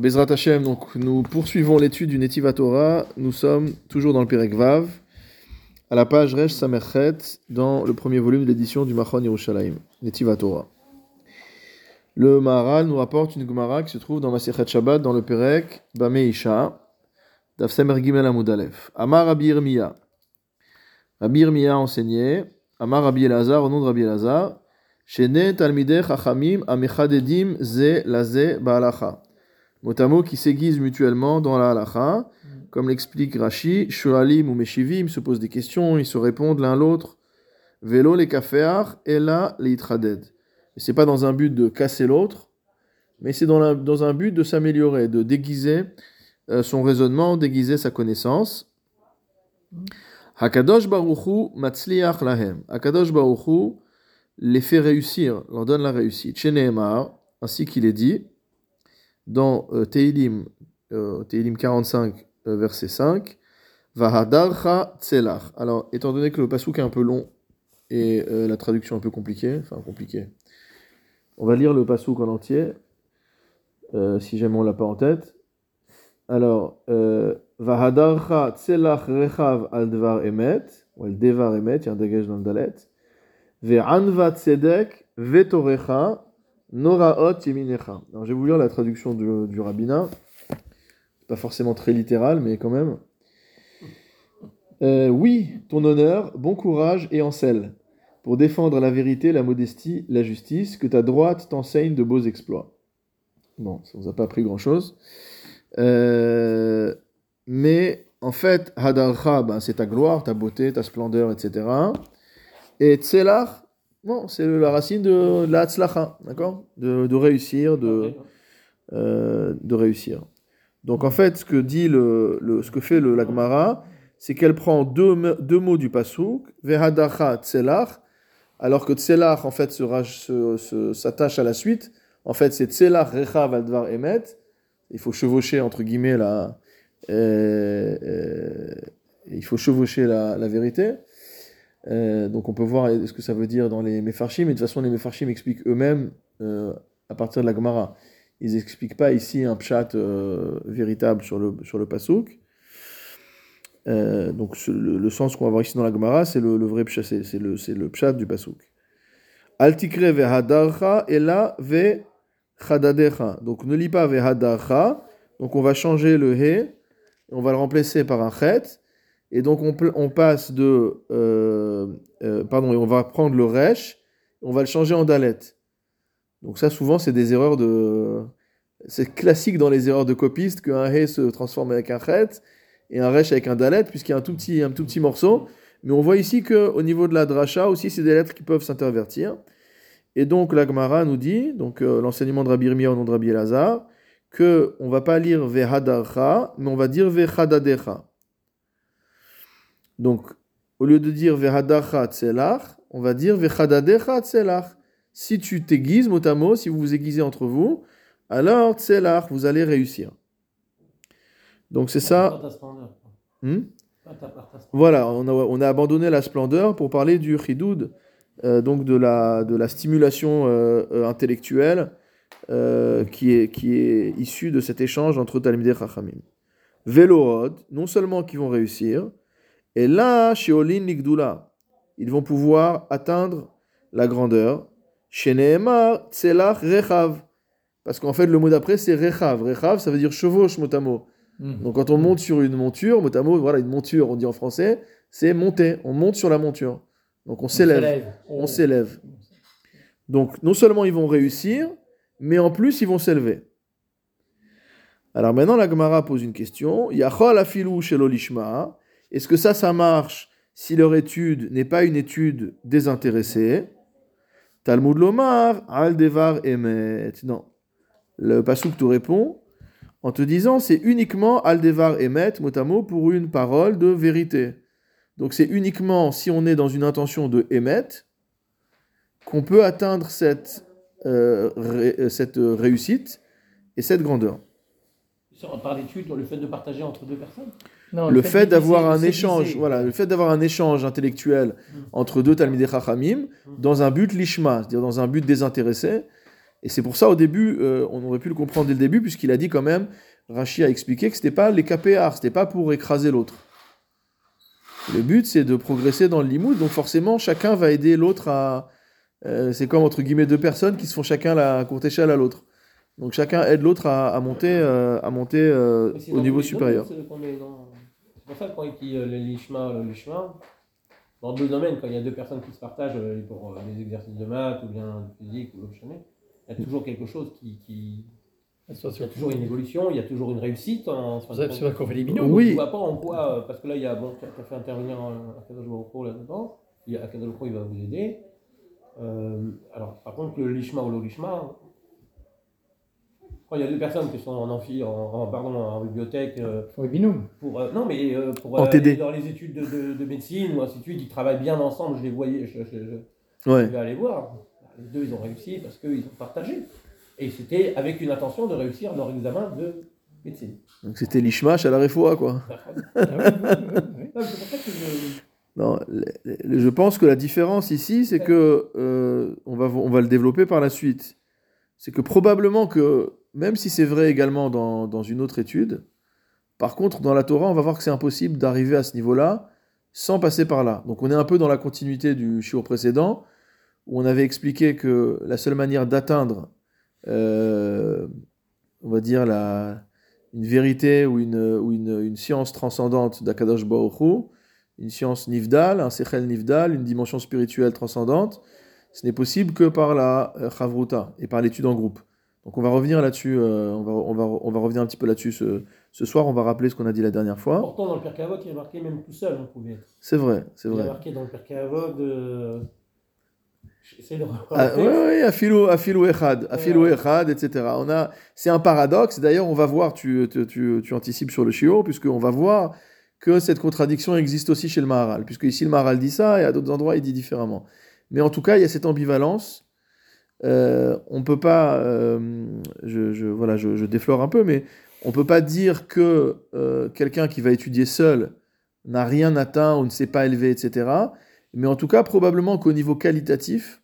Bezrat Hashem, donc nous poursuivons l'étude du Netiva Torah. Nous sommes toujours dans le Perek Vav, à la page Resh Samerchet, dans le premier volume de l'édition du Machon Yerushalayim, Netiva Torah. Le Maharal nous rapporte une Gemara qui se trouve dans Masechet Shabbat, dans le Perek Bameisha, Daf Semer Gimel Amudalef. Amar Rabbi Yirmiya. Rabbi Yirmiya enseignait, Amar Rabbi Elazar, au nom de Rabbi Elazar, Shene Talmideh Chachamim Amechadedim Ze Laze Baalacha mot qui s'aiguisent mutuellement dans la halacha. Comme l'explique Rashi, Shoalim ou Meshivim se posent des questions, ils se répondent l'un l'autre. Vélo les kaféar et là les itraded. C'est pas dans un but de casser l'autre, mais c'est dans, dans, un but de s'améliorer, de déguiser euh, son raisonnement, déguiser sa connaissance. Hakadosh Baruchu matzliach lahem. Hakadosh Baruchu les fait réussir, leur donne la réussite. Chez ainsi qu'il est dit dans euh, Teilim, euh, Teilim 45, euh, verset 5, Vahadarcha tselach. Alors, étant donné que le pasouk est un peu long et euh, la traduction un peu compliquée, enfin compliquée, on va lire le pasouk en entier, euh, si jamais on l'a pas en tête. Alors, euh, Vahadarcha tselach rechav al devar emet, ou al devar emet, il y a un dégage dans le dalet, Ve'anva tzedek vetorecha Noraot Yeminecha. Alors, je vais vous lire la traduction du, rabbinat. Pas forcément très littéral, mais quand même. Euh, oui, ton honneur, bon courage et en selle, pour défendre la vérité, la modestie, la justice, que ta droite t'enseigne de beaux exploits. Bon, ça vous a pas appris grand-chose. Euh, mais en fait, Hadarcha, ben, c'est ta gloire, ta beauté, ta splendeur, etc. Et Tselach, non, c'est la racine de, la tzlacha, d'accord? De, de, réussir, de, euh, de réussir. Donc en fait, ce que dit le, le ce que fait le l'agmara, c'est qu'elle prend deux, deux mots du pasuk, vehadacha tselach, alors que tselach en fait s'attache à la suite. En fait, c'est tselach recha valdvar emet. Il faut chevaucher entre guillemets la, euh, euh, il faut chevaucher la, la vérité. Euh, donc on peut voir ce que ça veut dire dans les Mefarshim, mais de toute façon les Mefarshim expliquent eux-mêmes euh, à partir de la Gemara. Ils n'expliquent pas ici un pshat euh, véritable sur le, sur le Pasuk. donc le, sens qu'on va voir ici dans la Gemara, c'est le, vrai pshat, c'est le, le pshat du Pasuk. Altikre vehadarcha chadadecha. Donc ne lis pas vehadarcha, donc on va changer le he, on va le remplacer par un chet, et donc on, passe de... Euh, euh, pardon, on va prendre le resh, on va le changer en dalet. Donc ça souvent c'est des erreurs de... C'est classique dans les erreurs de copistes qu'un he se transforme avec un chet et un resh avec un dalet puisqu'il y a un tout petit, un tout petit morceau. Mais on voit ici qu'au niveau de la dracha aussi c'est des lettres qui peuvent s'intervertir. Et donc la Gemara nous dit, donc euh, l'enseignement de Rabbi Irmia au nom de Rabbi Elazar, que on va pas lire vehadarcha, mais on va dire vehadadecha. Donc, au lieu de dire Vehadacha tselach, on va dire Vechadadecha tselach. Si tu t'aiguises mot à mot, si vous vous aiguisez entre vous, alors tselach, vous allez réussir. Donc c'est ça. Hmm? Voilà, on a, on a, abandonné la splendeur pour parler du chidoud, euh, donc de la, de la stimulation euh, euh, intellectuelle euh, qui, est, qui est issue de cet échange entre Talmideh et Chachamim. Non seulement qui vont réussir, et là, chez Olin Nigdula, ils vont pouvoir atteindre la grandeur. Tselach Rechav. Parce qu'en fait, le mot d'après, c'est Rechav. Rechav, ça veut dire chevauche, motamo. Mmh. Donc quand on monte sur une monture, motamo, voilà, une monture, on dit en français, c'est monter. On monte sur la monture. Donc on s'élève. On s'élève. Donc non seulement ils vont réussir, mais en plus ils vont s'élever. Alors maintenant, la Gemara pose une question. Yachol afilu shel olishma. Est-ce que ça, ça marche si leur étude n'est pas une étude désintéressée? Talmud Lomar, Aldevar Emet. Non. Le Pasuk te répond en te disant c'est uniquement Aldevar Emet, mot à mot, pour une parole de vérité. Donc c'est uniquement si on est dans une intention de Emet qu'on peut atteindre cette, euh, ré, cette réussite et cette grandeur. Par l'étude, le fait de partager entre deux personnes? Non, le, le, fait, fait d'avoir un échange, voilà, le fait d'avoir un échange intellectuel mm. entre deux Talmidei Chachamim mm. dans un but lishma, c'est-à-dire dans un but désintéressé, Et c'est pour ça, au début, euh, on aurait pu le comprendre dès le début, puisqu'il a dit quand même, Rachi a expliqué que c'était pas les KPR, c'était pas pour écraser l'autre. Le but, c'est de progresser dans le limoud, donc forcément, chacun va aider l'autre à. euh, c'est comme entre guillemets deux personnes qui se font chacun la courte échelle à l'autre. Donc chacun aide l'autre à, à monter, euh, à monter euh, au niveau supérieur. dans- pour ça que quand il dit euh, le lishma, le lishma, dans deux domaines, quand il y a deux personnes qui se partagent euh, pour euh, des exercices de maths ou bien de physique ou l'autre il y a toujours quelque chose qui. qui... Il y a toujours une évolution, il y a toujours une réussite. En... C'est c'est ça qu'on fait les mignons. Oui. Je ne vois pas en quoi, parce que là, il y a, bon, as fait intervenir Hu là-dedans, il y a Akadosh Baruch Hu, il va vous aider. Euh, alors, par contre, le lishma ou le lishma, quand il y a deux personnes qui sont en amphi, en, en- pardon, en bibliothèque, euh, les binômes. pour, euh, non, mais euh, pour En euh, TD. dans les études de, de- de médecine ou ainsi de suite, ils travaillent bien ensemble, je les voyais, je, je- je- je vais aller voir. Les deux, ils ont réussi parce qu'ils ont partagé. Et c'était avec une intention de réussir leur examen de médecine. Donc c'était l'ishmash à la refoua, quoi. Ah oui, oui, oui, Non, c'est pour ça que je- Non, le- le- je pense que la différence ici, c'est que euh, on, va, on va le développer par la suite. C'est que probablement que, même si c'est vrai également dans, dans une autre étude, par contre, dans la Torah, on va voir que c'est impossible d'arriver à ce niveau-là sans passer par là. Donc on est un peu dans la continuité du shiur précédent, où on avait expliqué que la seule manière d'atteindre, euh, on va dire, la, une vérité ou une, ou une, une science transcendante d'Akadosh Hu, une science nifdal, un sechel nifdal, une dimension spirituelle transcendante, ce n'est possible que par la euh, chavruta et par l'étude en groupe. Donc on va revenir là-dessus, euh, on, va, on, va, on va revenir un petit peu là-dessus ce, ce soir, on va rappeler ce qu'on a dit la dernière fois. Pourtant, dans le Pirkei Avot, il est marqué même tout seul, on pouvait être. C'est vrai, c'est Il est vrai. marqué dans le Avot de. J'essaie de Ah, oui, oui, afilou, afilou echad, afilou echad, etc. On a, c'est un paradoxe. D'ailleurs, on va voir, tu, tu, tu, tu anticipes sur le shiur, puisqu'on va voir que cette contradiction existe aussi chez le Maharal, puisque ici le Maharal dit ça et à d'autres endroits il dit différemment. Mais en tout cas, il y a cette ambivalence. Euh, on peut pas, euh, je, voilà, je, déflore un peu, mais on peut pas dire que euh, quelqu'un qui va étudier seul n'a rien atteint ou ne s'est pas élevé, etc. Mais en tout cas, probablement qu'au niveau qualitatif,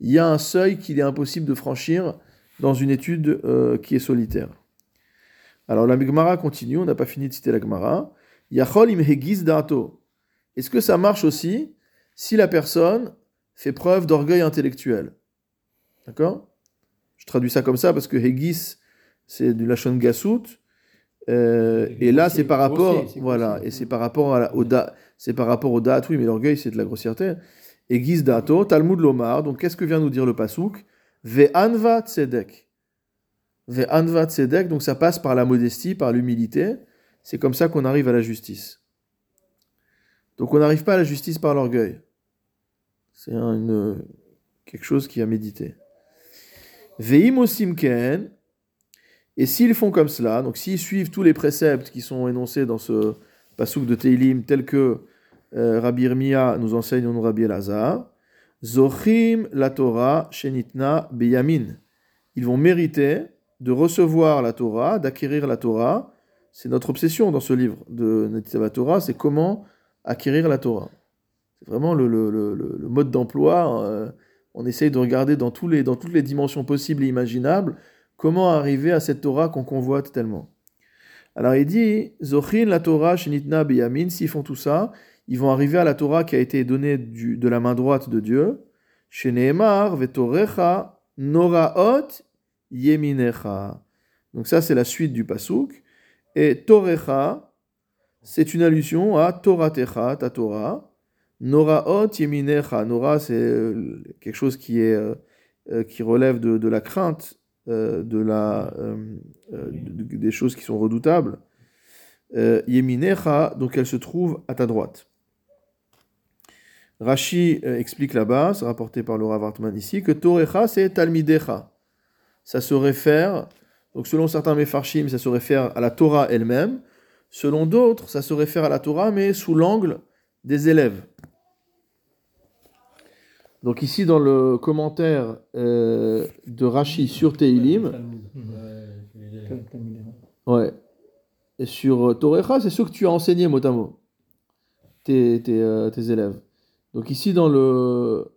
il y a un seuil qu'il est impossible de franchir dans une étude euh, qui est solitaire. Alors la Gemara continue, on n'a pas fini de citer la Gemara. Yachol im da'ato. Est-ce que ça marche aussi si la personne fait preuve d'orgueil intellectuel? D'accord? Je traduis ça comme ça parce que hegis, c'est du lachon gasout. Euh, et là, c'est par rapport, grossier, voilà, et c'est par rapport à la- au da, c'est par rapport au da'at, oui, mais l'orgueil, c'est de la grossièreté. Et Giz Dato, Talmud Lomar, donc qu'est-ce que vient nous dire le Pasouk Ve'anva tzedek. Ve'anva tzedek, donc ça passe par la modestie, par l'humilité. C'est comme ça qu'on arrive à la justice. Donc on n'arrive pas à la justice par l'orgueil. C'est un- une, quelque chose qui a médité. Ve'im osimken, et s'ils font comme cela, donc s'ils suivent tous les préceptes qui sont énoncés dans ce Pasouk de Teilim, tels que euh, Rabbi Irmia nous enseigne au nom Rabbi Elazar, Zochim la Torah shenitna beyamin. Ils vont mériter de recevoir la Torah, d'acquérir la Torah. C'est notre obsession dans ce livre de Netitava Torah, c'est comment acquérir la Torah. C'est vraiment le mode d'emploi. euh, on essaye de regarder dans, les, dans toutes les dimensions possibles et imaginables comment arriver à cette Torah qu'on convoite tellement. Alors il dit, Zochin la Torah shenitna beyamin, s'ils font tout ça, ils vont arriver à la Torah qui a été donnée de la main droite de Dieu. Vetorecha, Noraot, Yeminecha. Donc ça, c'est la suite du Pasuk. Et Torecha, c'est une allusion à Toratecha, ta Torah. Noraot, Yeminecha. Nora, c'est euh, quelque chose qui, est, euh, euh, qui relève de, de la crainte, de la, de- de- des choses qui sont redoutables. Yeminecha, donc elle se trouve à ta droite. Rashi explique là-bas, c'est rapporté par Laura Wartman ici, que Torecha c'est Talmidecha. Ça se réfère, donc selon certains Mefarshim, ça se réfère à la Torah elle-même. Selon d'autres, ça se réfère à la Torah, mais sous l'angle des élèves. Donc ici, dans le commentaire euh, de Rashi sur Teilim, ouais, et sur euh, Torecha, c'est sûr que tu as enseigné mot à tes, euh, tes élèves. Donc ici, dans le,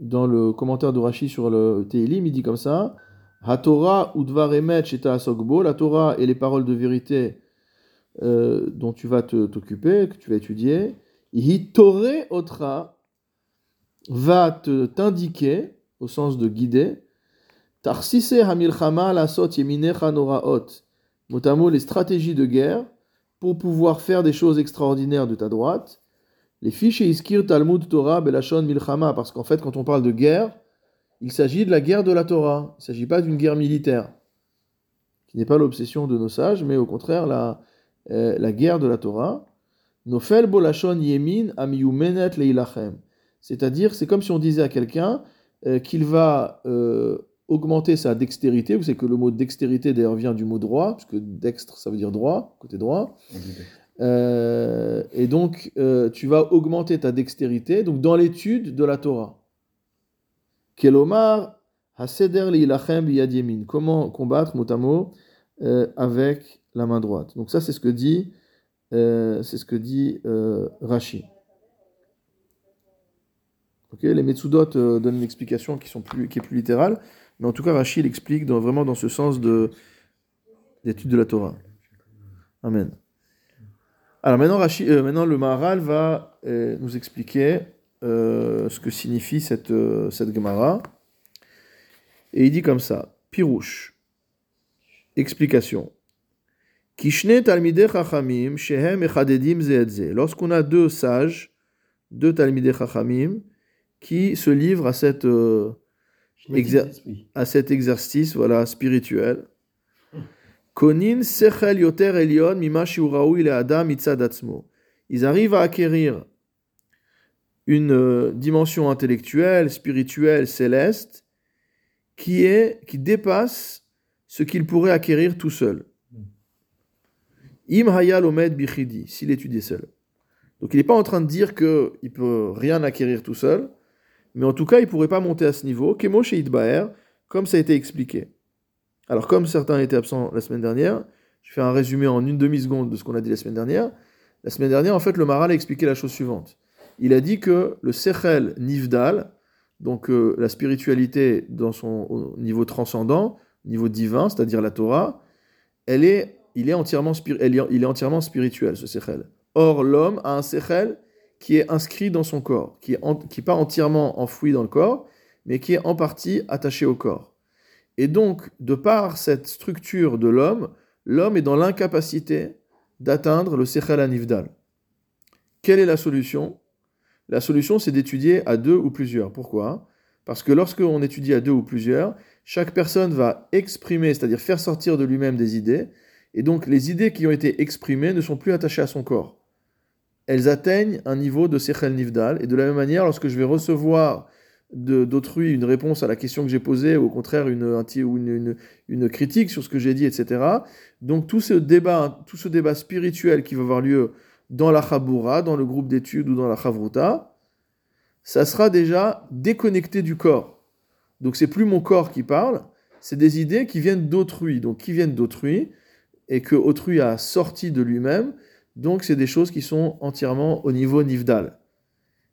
dans le commentaire de Rashi sur le Teilim, il dit comme ça la Torah et les paroles de vérité dont tu vas t'occuper, que tu vas étudier. Hitore otra va t'indiquer, au sens de guider, Tarsise hamilchama lasot yeminecha noraot, motamo les stratégies de guerre pour pouvoir faire des choses extraordinaires de ta droite. Les fiches et iskir Talmud Torah belashon milchama, parce qu'en fait, quand on parle de guerre, il s'agit de la guerre de la Torah. Il ne s'agit pas d'une guerre militaire, qui n'est pas l'obsession de nos sages, mais au contraire la, euh, la guerre de la Torah. Nofel bolashon yemin amiyumenet leilachem. C'est-à-dire, c'est comme si on disait à quelqu'un euh, qu'il va euh, augmenter sa dextérité. Vous savez que le mot dextérité d'ailleurs vient du mot droit, puisque dextre ça veut dire droit, côté droit. Euh, et donc, tu vas augmenter ta dextérité donc dans l'étude de la Torah. Kelomar, haseder li'ilachem biyad yamin. Comment combattre, mot à mot, avec la main droite. Donc ça, c'est ce que dit, c'est ce que dit Rashi. Les Metsudot euh, donnent une explication qui, sont plus, qui est plus littérale, mais en tout cas, Rashi il explique dans- vraiment dans ce sens de d'étude de la Torah. Amen. Alors maintenant, Rashi- euh, maintenant le Maharal va euh, nous expliquer ce que signifie cette, cette Gemara. Et il dit comme ça Pirouche. Explication. Kishne talmidei chachamim shehem echadedim ze et ze. Lorsqu'on a deux sages, deux talmidei chachamim, qui se livrent à, cette, euh, Exer- à cet exercice voilà, spirituel. Konin sechel yoter elion mima adam. Ils arrivent à acquérir une euh, dimension intellectuelle, spirituelle, céleste, qui, est, qui dépasse ce qu'ils pourraient acquérir tout seuls. Im hayal omed bichidi, s'il étudie seul. Donc il n'est pas en train de dire qu'il ne peut rien acquérir tout seul, mais en tout cas, il ne pourrait pas monter à ce niveau. Kemo chez Idbaer, comme ça a été expliqué. Alors, comme certains étaient absents la semaine dernière, je fais un résumé en une demi-seconde de ce qu'on a dit la semaine dernière. La semaine dernière, en fait, le Maral a expliqué la chose suivante. Il a dit que le Sechel Nivdal, donc euh, la spiritualité dans son au niveau transcendant, niveau divin, c'est-à-dire la Torah, elle est, il, est entièrement elle il est entièrement spirituel, ce Sechel. Or, l'homme a un Sechel qui est inscrit dans son corps, qui est, en- qui est pas entièrement enfoui dans le corps, mais qui est en partie attaché au corps. Et donc, de par cette structure de l'homme, l'homme est dans l'incapacité d'atteindre le Sechel Anivdal. Quelle est la solution? La solution, c'est d'étudier à deux ou plusieurs. Pourquoi? Parce que lorsqu'on étudie à deux ou plusieurs, chaque personne va exprimer, c'est-à-dire faire sortir de lui-même des idées, et donc les idées qui ont été exprimées ne sont plus attachées à son corps. Elles atteignent un niveau de Sechel Nivdal, et de la même manière, lorsque je vais recevoir d'autrui une réponse à la question que j'ai posée, ou au contraire une critique sur ce que j'ai dit, etc. Donc tout ce débat, tout ce débat spirituel qui va avoir lieu dans la Chaboura, dans le groupe d'études ou dans la Chavruta, ça sera déjà déconnecté du corps. Donc c'est plus mon corps qui parle, c'est des idées qui viennent d'autrui, donc qui viennent d'autrui, et que autrui a sorti de lui-même, donc c'est des choses qui sont entièrement au niveau nivdal.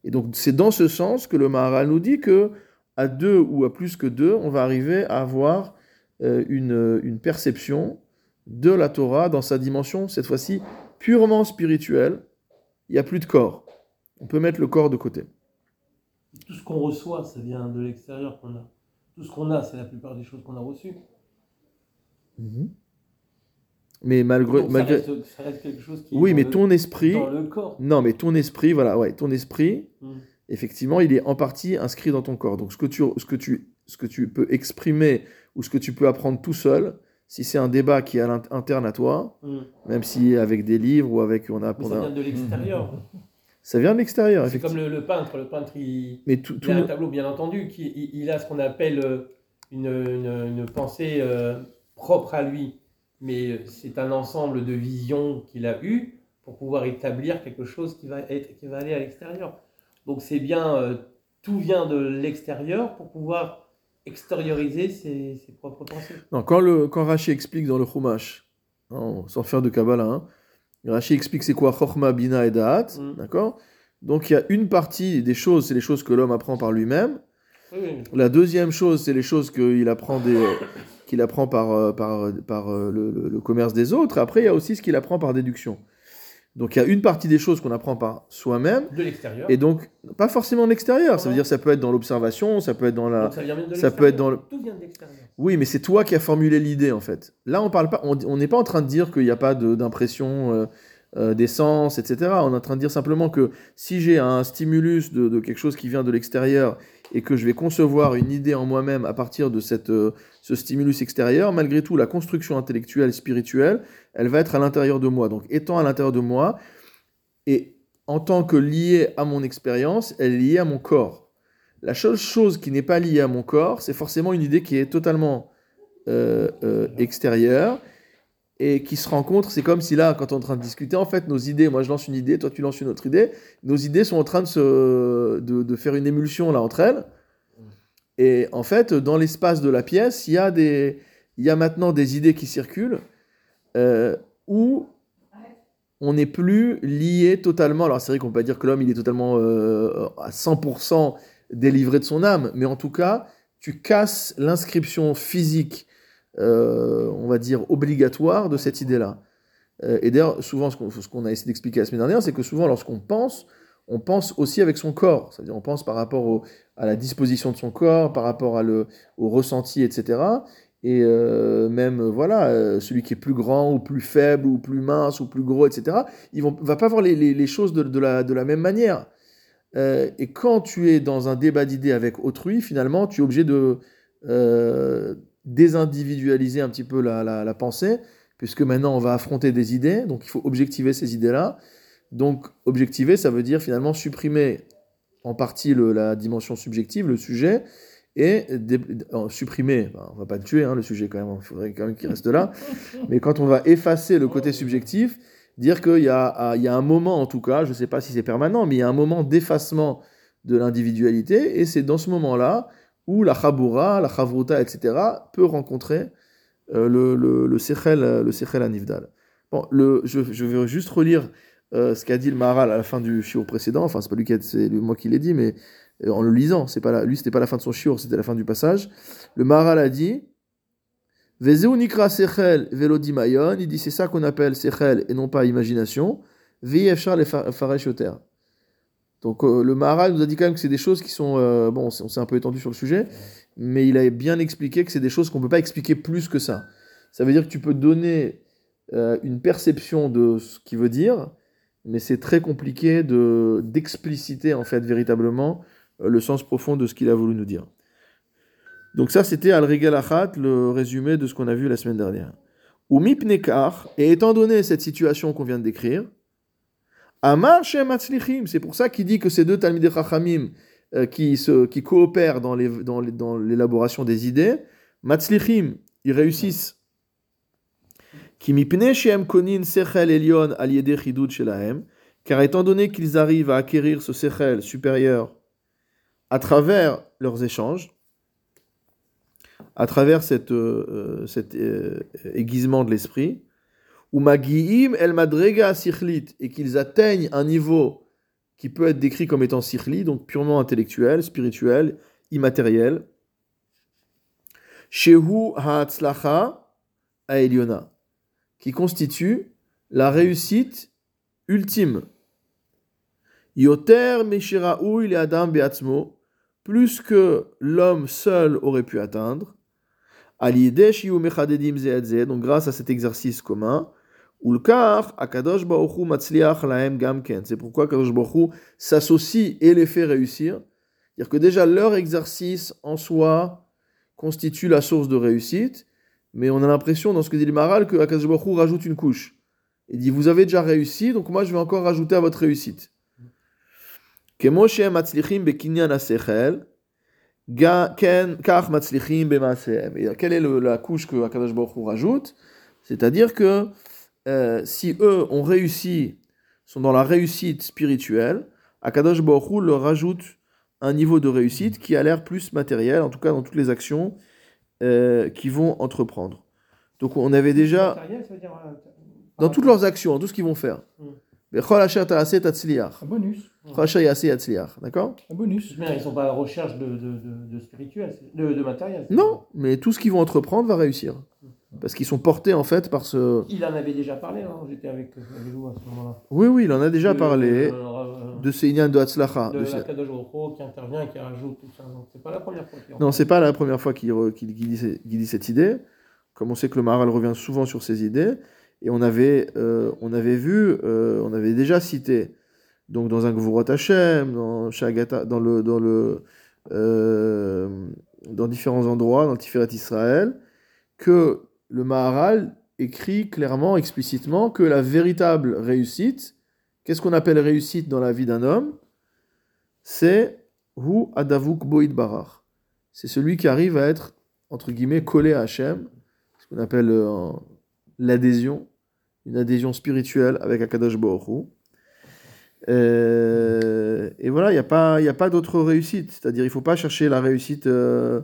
Et donc c'est dans ce sens que le Maharal nous dit que à deux ou à plus que deux, on va arriver à avoir euh, une, une perception de la Torah dans sa dimension, cette fois-ci purement spirituelle. Il n'y a plus de corps. On peut mettre le corps de côté. Tout ce qu'on reçoit, ça vient de l'extérieur qu'on a. Tout ce qu'on a, c'est la plupart des choses qu'on a reçues. Mais malgré, Donc, ça, malgré... reste, ça reste quelque chose qui Oui, mais le- ton esprit... dans le corps. Non, mais ton esprit, voilà, ouais, ton esprit, Mm. effectivement, il est en partie inscrit dans ton corps. Donc, ce que tu, ce que tu, ce que tu peux exprimer ou ce que tu peux apprendre tout seul, si c'est un débat qui est à interne à toi, Mm. même si avec des livres ou avec on a, ça vient de l'extérieur. ça vient de l'extérieur, C'est comme le, le peintre. Le peintre, il, Mais tout, il tout a un le- tableau, bien entendu, qui il, il a ce qu'on appelle euh, une, une, une pensée euh, propre à lui. Mais euh, c'est un ensemble de visions qu'il a eues pour pouvoir établir quelque chose qui va, être, qui va aller à l'extérieur. Donc c'est bien, euh, tout vient de l'extérieur pour pouvoir extérioriser ses, ses propres pensées. Non, quand, le, quand Rashi explique dans le Chumash, hein, sans faire de Kabbalah, hein, Rashi explique c'est quoi Chochma, Bina et Da'at, Mm. d'accord? Donc il y a une partie des choses, c'est les choses que l'homme apprend par lui-même. Oui. La deuxième chose, c'est les choses qu'il apprend, des, qu'il apprend par, euh, par, par euh, le, le- le commerce des autres. Après, il y a aussi ce qu'il apprend par déduction. Donc il y a une partie des choses qu'on apprend par soi-même, De l'extérieur. et donc pas forcément de l'extérieur. Ça veut dire ça peut être dans l'observation, ça peut être dans la... Donc ça vient même de ça peut être dans l'extérieur. Tout vient de l'extérieur. Oui, mais c'est toi qui as formulé l'idée en fait. Là, on parle pas, on n'est pas en train de dire qu'il n'y a pas d'impression euh, euh, d'essence, etc. On est en train de dire simplement que si j'ai un stimulus de, de quelque chose qui vient de l'extérieur et que je vais concevoir une idée en moi-même à partir de cette, euh, ce stimulus extérieur, malgré tout, la construction intellectuelle, spirituelle, elle va être à l'intérieur de moi. Donc, étant à l'intérieur de moi, et en tant que liée à mon expérience, elle est liée à mon corps. La seule chose qui n'est pas liée à mon corps, c'est forcément une idée qui est totalement euh, euh, extérieure et qui se rencontre. C'est comme si là, quand on est en train de discuter, en fait, nos idées, moi je lance une idée, toi tu lances une autre idée, nos idées sont en train de, se, de, faire une émulsion là entre elles. Et en fait, dans l'espace de la pièce, il y a, des, il y a maintenant des idées qui circulent euh, où on n'est plus lié totalement. Alors c'est vrai qu'on peut pas dire que l'homme il est totalement euh, à 100% délivré de son âme, mais en tout cas, tu casses l'inscription physique, on va dire obligatoire de cette idée-là. Euh, et d'ailleurs, souvent, ce qu'on a essayé d'expliquer la semaine dernière, c'est que souvent, lorsqu'on pense, on pense aussi avec son corps. C'est-à-dire, on pense par rapport à la disposition de son corps, par rapport à le, au ressenti, etc. Et euh, même, euh, voilà, euh, celui qui est plus grand ou plus faible ou plus mince ou plus gros, etc., il ne va pas voir les, les- choses de, la, de la même manière. Euh, et quand tu es dans un débat d'idées avec autrui, finalement, tu es obligé de euh, désindividualiser un petit peu la, la- la pensée, puisque maintenant on va affronter des idées, donc il faut objectiver ces idées-là. Donc objectiver, ça veut dire finalement supprimer en partie le- la dimension subjective, le sujet, et dé- euh, supprimer, ben, on va pas le tuer, hein, le sujet quand même, il faudrait quand même qu'il reste là, mais quand on va effacer le côté subjectif, dire qu'il y a, ah, il y a un moment en tout cas, je ne sais pas si c'est permanent, mais il y a un moment d'effacement de l'individualité, et c'est dans ce moment-là où la chaboura, la chavruta, etc., peut rencontrer euh, le, le, le sechel, euh, le sechel anivdal. Bon, je, vais juste relire euh, ce qu'a dit le Maharal à la fin du shiur précédent, enfin c'est pas lui qui c'est moi qui l'ai dit, mais en le lisant, c'est pas lui c'était pas la fin de son shiur, c'était la fin du passage. Le Maharal a dit Vezeu nikra sechel velodimayon, il dit c'est ça qu'on appelle sechel et non pas imagination. Veyefchar le faresh yoter. Donc euh, le Maharal nous a dit quand même que c'est des choses qui sont euh, bon, on s'est un peu étendu sur le sujet, mais il a bien expliqué que c'est des choses qu'on peut pas expliquer plus que ça. Ça veut dire que tu peux donner euh, une perception de ce qu'il veut dire, mais c'est très compliqué de d'expliciter en fait véritablement le sens profond de ce qu'il a voulu nous dire. Donc ça, c'était Al-Regal Achat, le résumé de ce qu'on a vu la semaine dernière. Ou Mipnekar, et étant donné cette situation qu'on vient de décrire, Amar Shem c'est pour ça qu'il dit que ces deux Talmidei Chachamim euh, qui, se, qui coopèrent dans, les, dans, dans l'élaboration des idées, Matzlichim, ils réussissent. Mipnei shehem konin sechel elyon al chidud shelahem, car étant donné qu'ils arrivent à acquérir ce sechel supérieur à travers leurs échanges, à travers cette, euh, euh, cet euh, aiguisement de l'esprit, ou magiim el madrega sichlit, et qu'ils atteignent un niveau qui peut être décrit comme étant sichli, donc purement intellectuel, spirituel, immatériel. Shehu ha'atzlacha ha'elyona, qui constitue la réussite ultime. Yoter meshiraou il adam beatzmo, plus que l'homme seul aurait pu atteindre. Donc grâce à cet exercice commun. C'est pourquoi Kadosh Baruchu s'associe et les fait réussir. C'est-à-dire que déjà leur exercice en soi constitue la source de réussite, mais on a l'impression dans ce que dit le Maral que rajoute une couche. Il dit Vous avez déjà réussi, donc moi je vais encore rajouter à votre réussite. Quelle est la couche que Akadosh Baruch rajoute? C'est-à-dire que euh, si eux ont réussi, sont dans la réussite spirituelle, Akadosh Baruch leur rajoute un niveau de réussite qui a l'air plus matériel, en tout cas dans toutes les actions euh, qu'ils vont entreprendre. Donc on avait déjà, Matériel, ça veut dire, euh, dans toutes leurs actions, dans tout ce qu'ils vont faire. Mm. Tatzliach. Un bonus. D'accord Un bonus. Dire, Ils sont pas à la recherche de, de, de, de spirituel, de, de matériel. Non, mais tout ce qu'ils vont entreprendre va réussir. Parce qu'ils sont portés en fait par ce... Il en avait déjà parlé, hein, j'étais avec, avec vous à ce moment-là. Oui, oui, il en a déjà De- parlé de- euh, de ces Inyan de Hatzlacha. de de ces- qui intervient et qui rajoute tout ça. Donc c'est pas la première fois qu'il Non, c'est pas la première fois qu'il qu'il dit, cette idée. Comme on sait que le Maharal revient souvent sur ces idées, et on avait, euh, on avait vu, euh, on avait déjà cité, donc dans un Gvurot Hashem, dans Shagata, dans le, dans le, euh, dans différents endroits, dans le Tiferet Israël, que le Maharal écrit clairement, explicitement, que la véritable réussite, qu'est-ce qu'on appelle réussite dans la vie d'un homme? C'est Hu Adavuk Boïd Barar. C'est celui qui arrive à être, entre guillemets, collé à Hachem, ce qu'on appelle euh, l'adhésion, une adhésion spirituelle avec Akadosh Baruch. Euh, et voilà, il n'y a pas, a pas d'autre réussite. C'est-à-dire, il ne faut pas chercher la réussite. euh,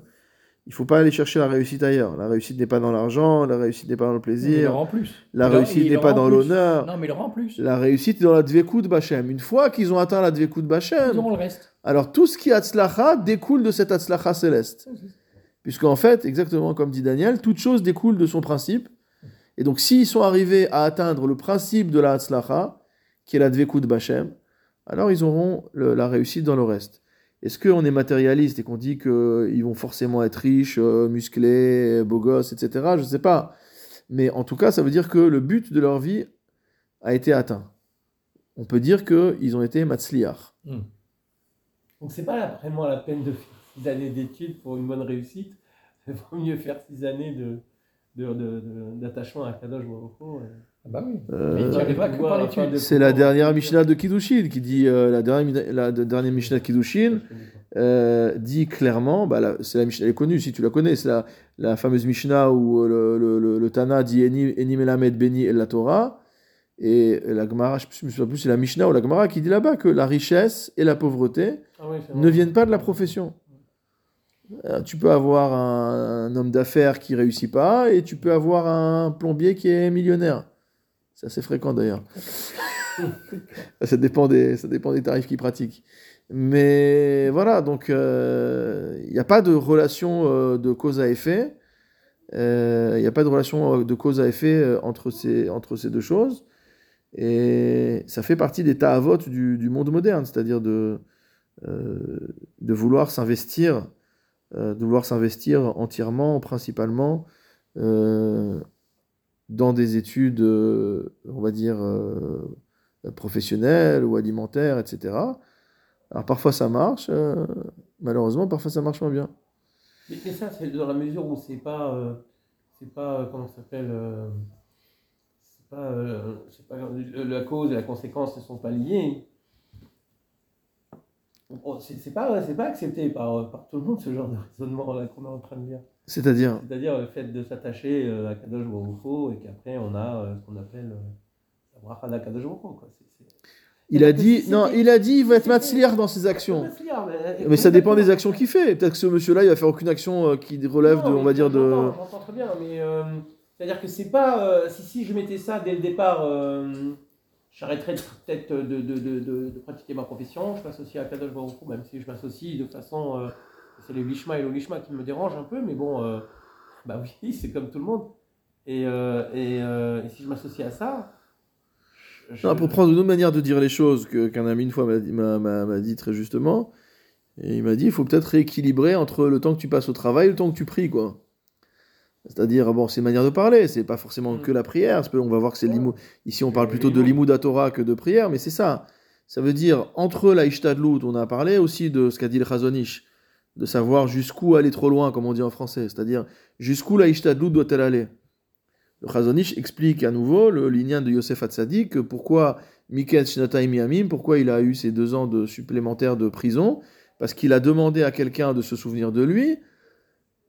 il faut pas aller chercher la réussite ailleurs. La réussite n'est pas dans l'argent, la réussite n'est pas dans le plaisir, plus. la réussite n'est pas dans l'honneur. Non, mais il en plus. La réussite est dans la Dvekout Bachem. Une fois qu'ils ont atteint la Dvekout Ils Bachem, auront le reste. alors tout ce qui est Hatzlacha découle de cette Hatzlacha céleste. Puisqu'en fait, exactement comme dit Daniel, toute chose découle de son principe. Et donc, s'ils sont arrivés à atteindre le principe de la Hatzlacha, qui est la Dvekout Bachem, alors ils auront le- la réussite dans le reste. Est-ce qu'on est matérialiste et qu'on dit qu'ils vont forcément être riches, euh, musclés, beaux gosses, etc. Je ne sais pas. Mais en tout cas, ça veut dire que le but de leur vie a été atteint. On peut dire qu'ils ont été matzliach. Hmm. Donc c'est pas vraiment la peine de faire six années d'études pour une bonne réussite. Il vaut mieux faire six années de de- de- de- d'attachement à Kadosh bah oui. Euh, C'est la dernière Mishnah de Kiddushin qui dit, euh, la dernière, la de- dernière Mishnah de Kiddushin euh, dit clairement, bah, la- c'est la Mishnah, elle est connue si tu la connais, c'est la, la fameuse Mishnah où le, le, le, le Tana dit Eni Eni Melamed Beni El la Torah, et la Gemara, je ne sais plus si c'est la Mishnah ou la Gemara qui dit là-bas que la richesse et la pauvreté Ah oui, ne viennent pas de la profession. Tu peux avoir un, un homme d'affaires qui réussit pas et tu peux avoir un plombier qui est millionnaire. C'est assez fréquent d'ailleurs. ça, dépend des, ça dépend des tarifs qu'il pratique. Mais voilà, donc euh, il n'y a pas de relation euh, de cause à effet. Euh, Il n'y a pas de relation euh, de cause à effet euh, entre ces, entre ces deux choses. Et ça fait partie des ta'avot du, du monde moderne, c'est-à-dire de, euh, de vouloir s'investir, euh, de vouloir s'investir entièrement, principalement, euh, dans des études, euh, on va dire, euh, professionnelles ou alimentaires, etc. Alors parfois ça marche, euh, malheureusement, parfois ça marche moins bien. Mais, mais ça, c'est dans la mesure où c'est pas, c'est pas, comment ça s'appelle, c'est pas, euh, c'est pas la cause et la conséquence ne sont pas liées. C'est c'est pas, c'est pas accepté par, par tout le monde ce genre de raisonnement qu'on est en train de dire. C'est-à-dire, C'est-à-dire le fait de s'attacher euh, à Kadosh Baruch et qu'après on a euh, ce qu'on appelle euh, la bracha d'Akadosh Baruch il a dit, non, il a dit, il va être matzliar dans ses actions. Mais ça dépend des actions qu'il fait. Peut-être que ce monsieur-là, il va faire aucune action qui relève de, on va dire, de. J'entends très bien, mais c'est-à-dire que c'est pas. si, si je mettais ça dès le départ, j'arrêterais peut-être de, de, de, de, pratiquer ma profession. Je m'associe à Kadosh Baruch même si je m'associe de façon. C'est les lishma et le lishma qui me dérangent un peu, mais bon, euh, bah oui, c'est comme tout le monde. Et, euh, et, euh, et si je m'associe à ça. je- Non, pour prendre une autre manière de dire les choses que- qu'un ami une fois m'a dit, m'a- m'a- m'a dit très justement, et il m'a dit il faut peut-être rééquilibrer entre le temps que tu passes au travail et le temps que tu pries, quoi. C'est-à-dire, bon, c'est une manière de parler, c'est pas forcément Mm. que la prière. On va voir que c'est Ouais. l'imou. Ici, on parle le plutôt de l'imoud Torah que de prière, mais c'est ça. Ça veut dire, entre la Ishtadlut, on a parlé aussi de ce qu'a dit le Chazonish, de savoir jusqu'où aller trop loin, comme on dit en français. C'est-à-dire, jusqu'où la Ishtadlut doit-elle aller? Le Chazonish explique à nouveau le linien de Yosef Hatzadik, que pourquoi Mikel Shnataim Yamim, pourquoi il a eu ces deux ans de supplémentaires de prison? Parce qu'il a demandé à quelqu'un de se souvenir de lui.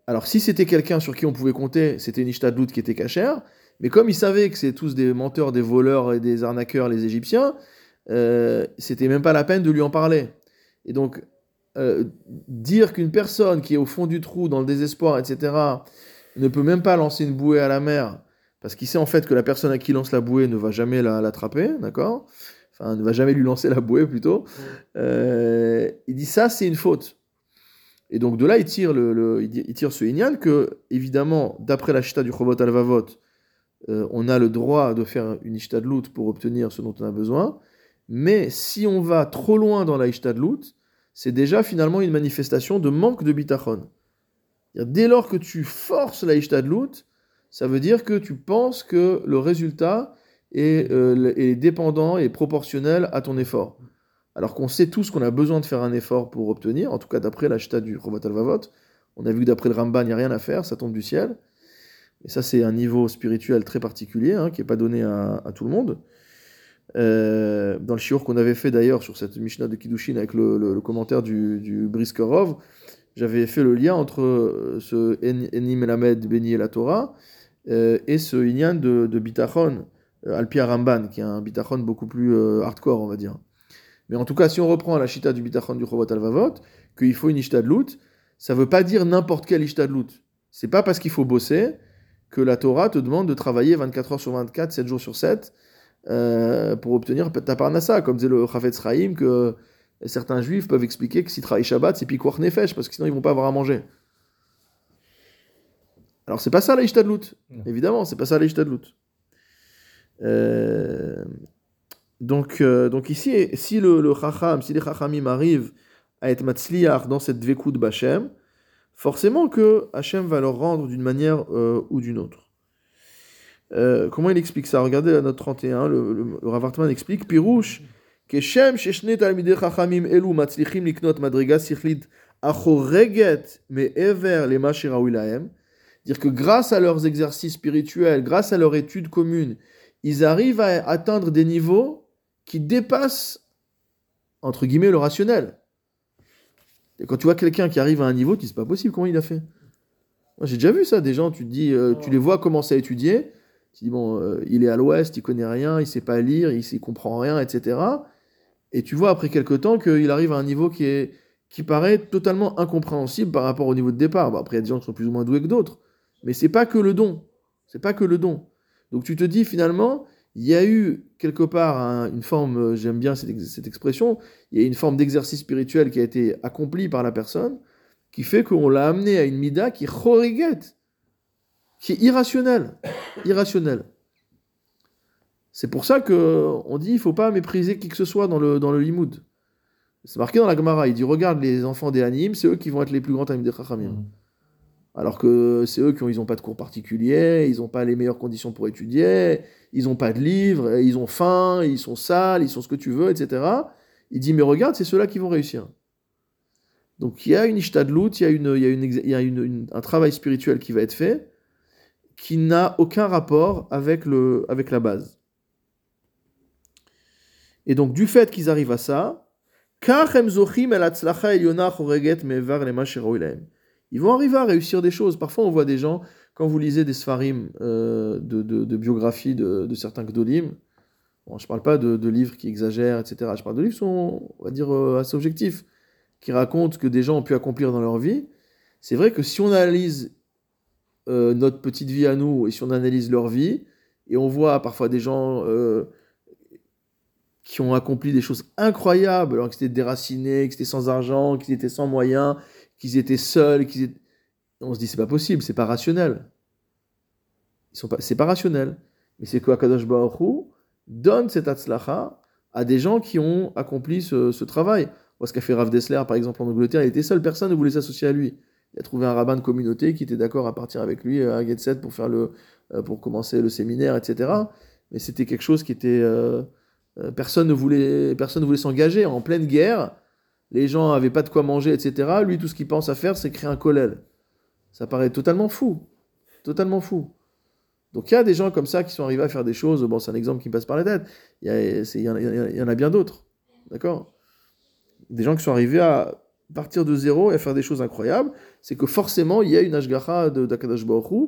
Alors, si c'était quelqu'un sur qui on pouvait compter, c'était une qui était cachère. Mais comme il savait que c'est tous des menteurs, des voleurs et des arnaqueurs, les Égyptiens, euh, c'était même pas la peine de lui en parler. Et donc, euh, dire qu'une personne qui est au fond du trou, dans le désespoir, etc., ne peut même pas lancer une bouée à la mer, parce qu'il sait en fait que la personne à qui il lance la bouée ne va jamais la- l'attraper, d'accord? Enfin ne va jamais lui lancer la bouée plutôt. Euh, il dit ça, c'est une faute. Et donc de là, il tire, le, le- il tire ce Inyan que, évidemment, d'après la Shita du Chovot Alvavot, euh, on a le droit de faire une Ishta de loot pour obtenir ce dont on a besoin. Mais si on va trop loin dans la Ishta de loot, c'est déjà finalement une manifestation de manque de bitachon. Dès lors que tu forces la Ishta de loot, ça veut dire que tu penses que le résultat est, euh, est dépendant et proportionnel à ton effort. Alors qu'on sait tous qu'on a besoin de faire un effort pour obtenir, en tout cas d'après la Shita du Chovat Alvavot. On a vu que d'après le Ramban, il n'y a rien à faire, ça tombe du ciel. Et ça, c'est un niveau spirituel très particulier, hein, qui n'est pas donné à tout le monde. Euh, dans le shiur qu'on avait fait d'ailleurs sur cette Mishnah de Kiddushin avec le, commentaire du, Briskerov, j'avais fait le lien entre euh, ce En- Eni Melamed Beni la Torah euh, et ce Inyan de, de Bitachon, euh, Ramban, qui est un Bitachon beaucoup plus hardcore, on va dire. Mais en tout cas, si on reprend la Shita du Bitachon du Chovot Alvavot, qu'il faut une Ishta de loot, ça veut pas dire n'importe quelle Ishta de loot. C'est pas parce qu'il faut bosser que la Torah te demande de travailler 24 heures sur 24, 7 jours sur 7, euh, pour obtenir ta parnassa, comme disait le Chafetz Chaim, que certains juifs peuvent expliquer que s'ils travaillent Shabbat, c'est pikuach nefesh, parce que sinon ils vont pas avoir à manger. Alors c'est pas ça la Ishta de loot, Non. évidemment, c'est pas ça la. Euh, donc, euh, donc ici, si le, le Chacham, si les Chachamim arrivent à être matzliach dans cette dvekout b'Hashem, forcément que Hachem va leur rendre d'une manière euh, ou d'une autre. Euh, comment il explique ça? Regardez la note 31, le, le, le Rav Hartman explique Pirouche, Keshem sheshne talmidei chachamim matzlichim liknot achoreget lema shiraoui lahem. Dire que grâce à leurs exercices spirituels, grâce à leur étude commune, ils arrivent à atteindre des niveaux qui dépassent, entre guillemets, le rationnel. Et quand tu vois quelqu'un qui arrive à un niveau, tu dis c'est pas possible, comment il a fait? Moi j'ai déjà vu ça, des gens, tu dis, euh, tu les vois commencer à étudier, tu dis bon, euh, il est à l'ouest, il connaît rien, il sait pas lire, il, il comprend rien, etc. Et tu vois après quelques temps qu'il arrive à un niveau qui est qui paraît totalement incompréhensible par rapport au niveau de départ. Après, il y a des gens qui sont plus ou moins doués que d'autres, mais c'est pas que le don, c'est pas que le don. Donc tu te dis finalement, il y a eu quelque part un- une forme, euh, j'aime bien cette, ex- cette expression, il y a une forme d'exercice spirituel qui a été accompli par la personne, qui fait qu'on l'a amené à une mida qui choriget, qui est irrationnelle, irrationnelle. C'est pour ça que on dit il faut pas mépriser qui que ce soit dans le, dans le limoud. C'est marqué dans la Gemara, il dit regarde les enfants des animes, c'est eux qui vont être les plus grands amis des chachamim. Mhm. Alors que c'est eux qui ont, ils ont pas de cours particuliers, ils n'ont pas les meilleures conditions pour étudier, ils n'ont pas de livres, ils ont faim, ils sont sales, ils sont ce que tu veux, etc. Il dit mais regarde, c'est ceux-là qui vont réussir. Donc il y a une ishtadlout, il y a, une, il y a, une, il y a une- un travail spirituel qui va être fait, qui n'a aucun rapport avec, le, avec la base. Et donc, du fait qu'ils arrivent à ça, ils vont arriver à réussir des choses. Parfois, on voit des gens, quand vous lisez des sfarim euh, de, de, de biographies de, certains gdolim, bon, je ne parle pas de, livres qui exagèrent, etc. Je parle de livres qui sont, on va dire, euh, assez objectifs, qui racontent ce que des gens ont pu accomplir dans leur vie. C'est vrai que si on analyse euh, notre petite vie à nous et si on analyse leur vie, et on voit parfois des gens euh, qui ont accompli des choses incroyables, alors qu'ils étaient déracinés, qu'ils étaient sans argent, qu'ils étaient sans moyens, qu'ils étaient seuls, qu'ils. On se dit, c'est pas possible, c'est pas rationnel. Ils sont pas... C'est pas rationnel. Mais c'est que Akadosh Baruch donne cette atzlacha à des gens qui ont accompli ce, travail. Ce qu'a fait Rav Dessler, par exemple, en Angleterre, il était seul, personne ne voulait s'associer à lui. Il a trouvé un rabbin de communauté qui était d'accord à partir avec lui à Getset pour faire le, euh, pour commencer le séminaire, etc. Mais c'était quelque chose qui était, euh, euh, personne ne voulait, personne ne voulait s'engager en pleine guerre. Les gens n'avaient pas de quoi manger, etc. Lui, tout ce qu'il pense à faire, c'est créer un kollel. Ça paraît totalement fou, totalement fou. Donc il y a des gens comme ça qui sont arrivés à faire des choses. Bon, c'est un exemple qui me passe par la tête. Il y en a bien d'autres, d'accord? Des gens qui sont arrivés à partir de zéro et à faire des choses incroyables. C'est que forcément, il y a une ashgacha de d'Akadash Baruch Hu,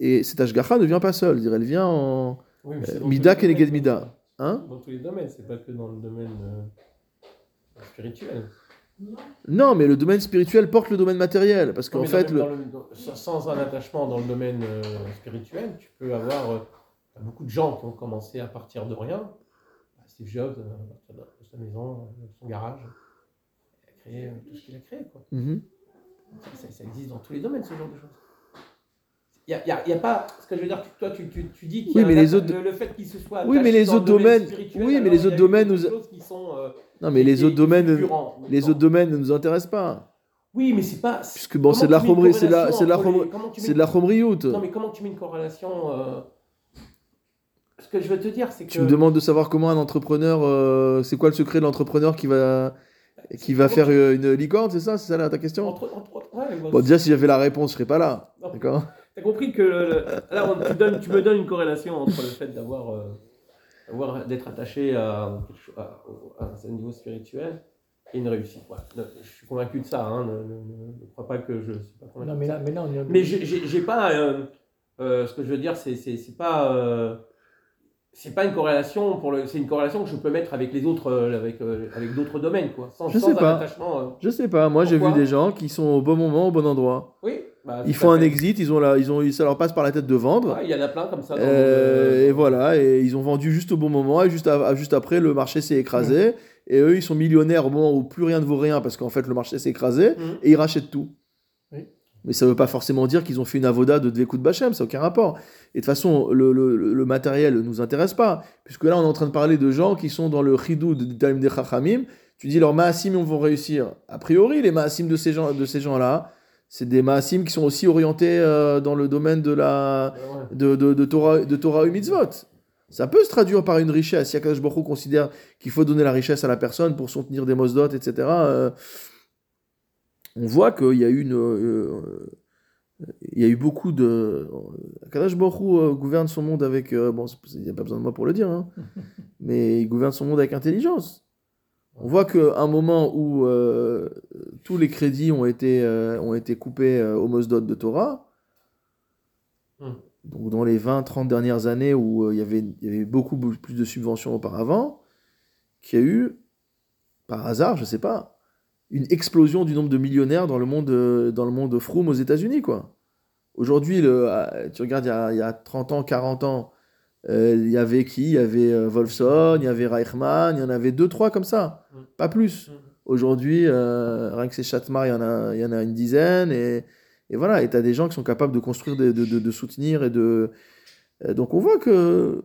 et cette ashgacha ne vient pas seule. Elle vient en Oui, euh, mida keneged mida. Hein? Dans tous les domaines, c'est pas que dans le domaine euh, spirituel. Non, mais le domaine spirituel porte le domaine matériel. Parce qu'en fait, dans le... dans le- dans- sans- un attachement dans le domaine euh, spirituel, tu peux avoir beaucoup de gens qui ont commencé à partir de rien. Bah, Steve Jobs, sa maison, son garage, créé euh, tout ce qu'il a créé. Quoi. Mhm. Ça, ça- ça existe dans tous les domaines, ce genre de choses. Il n'y a, a- a pas. Ce que je veux dire, toi, tu, tu, tu dis qu'il y Oui, a mais les autres- le, le fait qu'il se soit. Oui, mais les autres domaine domaines- oui, mais les autres domaines nous- euh, Non, mais les autres domaines, les autres domaines ne nous intéressent pas. Oui, mais c'est pas. Puisque bon, c'est de la chomri- c'est de la, c'est de la, c'est de la. Non, mais comment tu mets une corrélation euh, Ce que je veux te dire, c'est que. Tu me demandes de savoir comment un entrepreneur, c'est quoi le secret de l'entrepreneur qui va, qui va faire euh, une licorne, c'est ça, c'est ça là, ta question? Entre, entre, ouais, bon, Bon, déjà si j'avais la réponse, je serais pas là, d'accord? T'as compris que le- le- là, on- tu, donnes- tu me donnes une corrélation entre le fait d'avoir, euh, d'avoir- d'être attaché à, à- à un niveau spirituel et une réussite. Voilà. Je suis convaincu de ça. Hein, ne, ne- ne- ne crois pas que je suis pas convaincu. Non, mais là, mais là, on est. Mais j'ai- j'ai j'ai pas. euh, euh, ce que je veux dire, c'est c'est c'est pas. C'est pas une corrélation pour le. C'est une corrélation que je peux mettre avec les autres, euh, avec euh, avec d'autres domaines, quoi. Sans, Je sans sais pas. attachement. euh. Je sais pas, moi j'ai vu des gens qui sont au bon moment, au bon endroit. Oui. bah, Ils font un exit, ils ont la, ils ont, ça leur passe par la tête de vendre. Il y en a plein comme ça. Euh, le- et voilà, et ils ont vendu juste au bon moment, et juste, à- juste après, le marché s'est écrasé. Et eux, ils sont millionnaires au moment où plus rien ne vaut rien, parce qu'en fait, le marché s'est écrasé, Mhm. et ils rachètent tout. Mais ça ne veut pas forcément dire qu'ils ont fait une avoda de Dvekut Bachem, ça n'a aucun rapport. Et de toute façon, le, matériel ne nous intéresse pas, puisque là, on est en train de parler de gens qui sont dans le chidou de Talim de Chachamim. Tu dis, leurs maasim vont réussir. A priori, les maasim de ces gens-là, c'est des maasim qui sont aussi orientés euh, dans le domaine de la, de, Torah, de Torah et mitzvot. Ça peut se traduire par une richesse. Si Hu considère qu'il faut donner la richesse à la personne pour soutenir des mosdot, etc., on voit qu'il y a eu une, euh, il y a eu beaucoup de. Akadosh Baruch Hu euh, gouverne son monde avec. euh, bon, il n'y a pas besoin de moi pour le dire, hein, mais il gouverne son monde avec intelligence. On voit qu'à un moment où euh, tous les crédits ont été, euh, ont été coupés euh, aux mosdot de Torah, donc dans les 20-30 dernières années où euh, il, y avait, il y avait beaucoup plus de subventions auparavant, qu'il y a eu, par hasard, je sais pas, une explosion du nombre de millionnaires dans le monde, euh, dans le monde froom aux États-Unis. quoi. Aujourd'hui, le- euh, tu regardes, il y, a, il y a 30 ans, 40 ans, euh, il y avait qui Il y avait euh, Wolfson, il y avait Reichmann, il y en avait deux, trois comme ça, Mm. pas plus. Mm. Aujourd'hui, euh, rien que ces Chatmar, il y, en a, il y en a une dizaine. Et, et voilà, et tu as des gens qui sont capables de construire, de, de, de- de soutenir. et de euh, Donc on voit que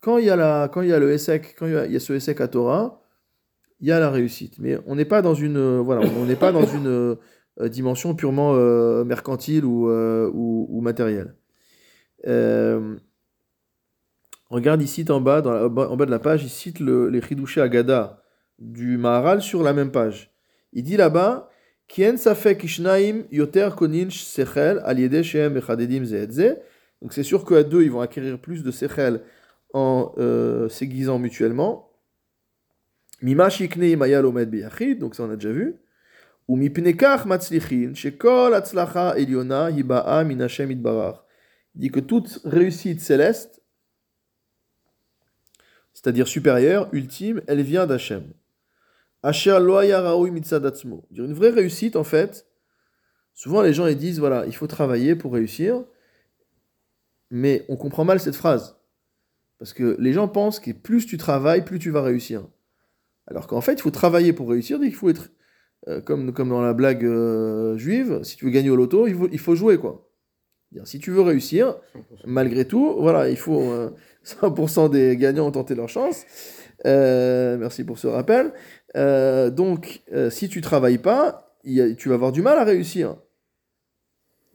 quand il y a, la, quand il y a le ESSEC, quand il y a, il y a ce ESSEC à Torah, il y a la réussite. Mais on n'est pas dans une, euh, voilà, on n'est pas dans une euh, dimension purement euh, mercantile ou, ou, ou matérielle. Regarde ici en bas, dans la- en bas de la page, il cite le, les Chidushé Agada du Maharal sur la même page. Il dit là-bas, Kien safek ishnaim yoter konin sechel al yede shehem echadedim ze et ze. Donc c'est sûr qu'à deux, ils vont acquérir plus de sechel en euh, s'aiguisant mutuellement. Mima shikne biyachid, donc ça on a déjà vu. Ou mipnekach matzlichin, atzlacha eliona hiba'a min Hashem. Il dit que toute réussite céleste, c'est-à-dire supérieure, ultime, elle vient d'Hachem. Asher lo haya raoui Une vraie réussite, en fait, souvent les gens ils disent voilà, il faut travailler pour réussir, mais on comprend mal cette phrase. Parce que les gens pensent que plus tu travailles, plus tu vas réussir. Alors qu'en fait, il faut travailler pour réussir, il faut être, euh, comme, comme dans la blague euh, juive, si tu veux gagner au loto, il faut, il faut jouer, quoi. Si tu veux réussir, malgré tout, voilà, il faut euh, 100% des gagnants ont tenté leur chance. Euh, merci pour ce rappel. Euh, donc, euh, si tu travailles pas, a- tu vas avoir du mal à réussir.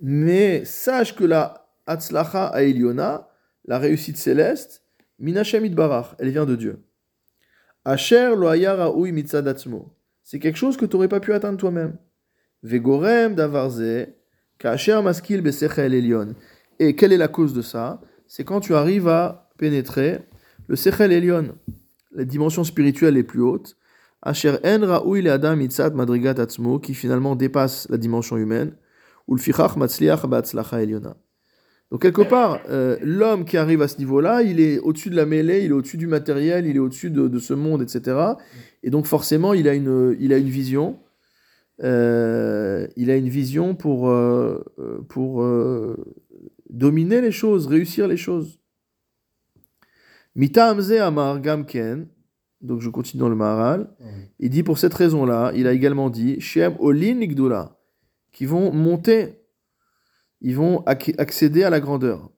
Mais sache que la Hatzlacha Aeliona, la réussite céleste, Minashem Barach, elle vient de Dieu. Asher lo raoui mitzad atzmo. C'est quelque chose que tu n'aurais pas pu atteindre toi-même. Vegorem davarze, kasher maskil besechel elion. Et quelle est la cause de ça? C'est quand tu arrives à pénétrer le sechel elion, la dimension spirituelle les plus haute, Asher en raoui le adam mitzad madrigat atzmo, qui finalement dépasse la dimension humaine, ou fichach matzliach ba'atzlacha eliona. Donc quelque part, euh, l'homme qui arrive à ce niveau-là, il est au-dessus de la mêlée, il est au-dessus du matériel, il est au-dessus de, de ce monde, etc. Et donc forcément, il a une, il a une vision. euh, il a une vision pour, euh, pour dominer les choses, réussir les choses. Mita amze amar gamken, Donc je continue dans le Maharal. Il dit pour cette raison-là, il a également dit Shem Olin qui vont monter, ils vont acc- accéder à la grandeur.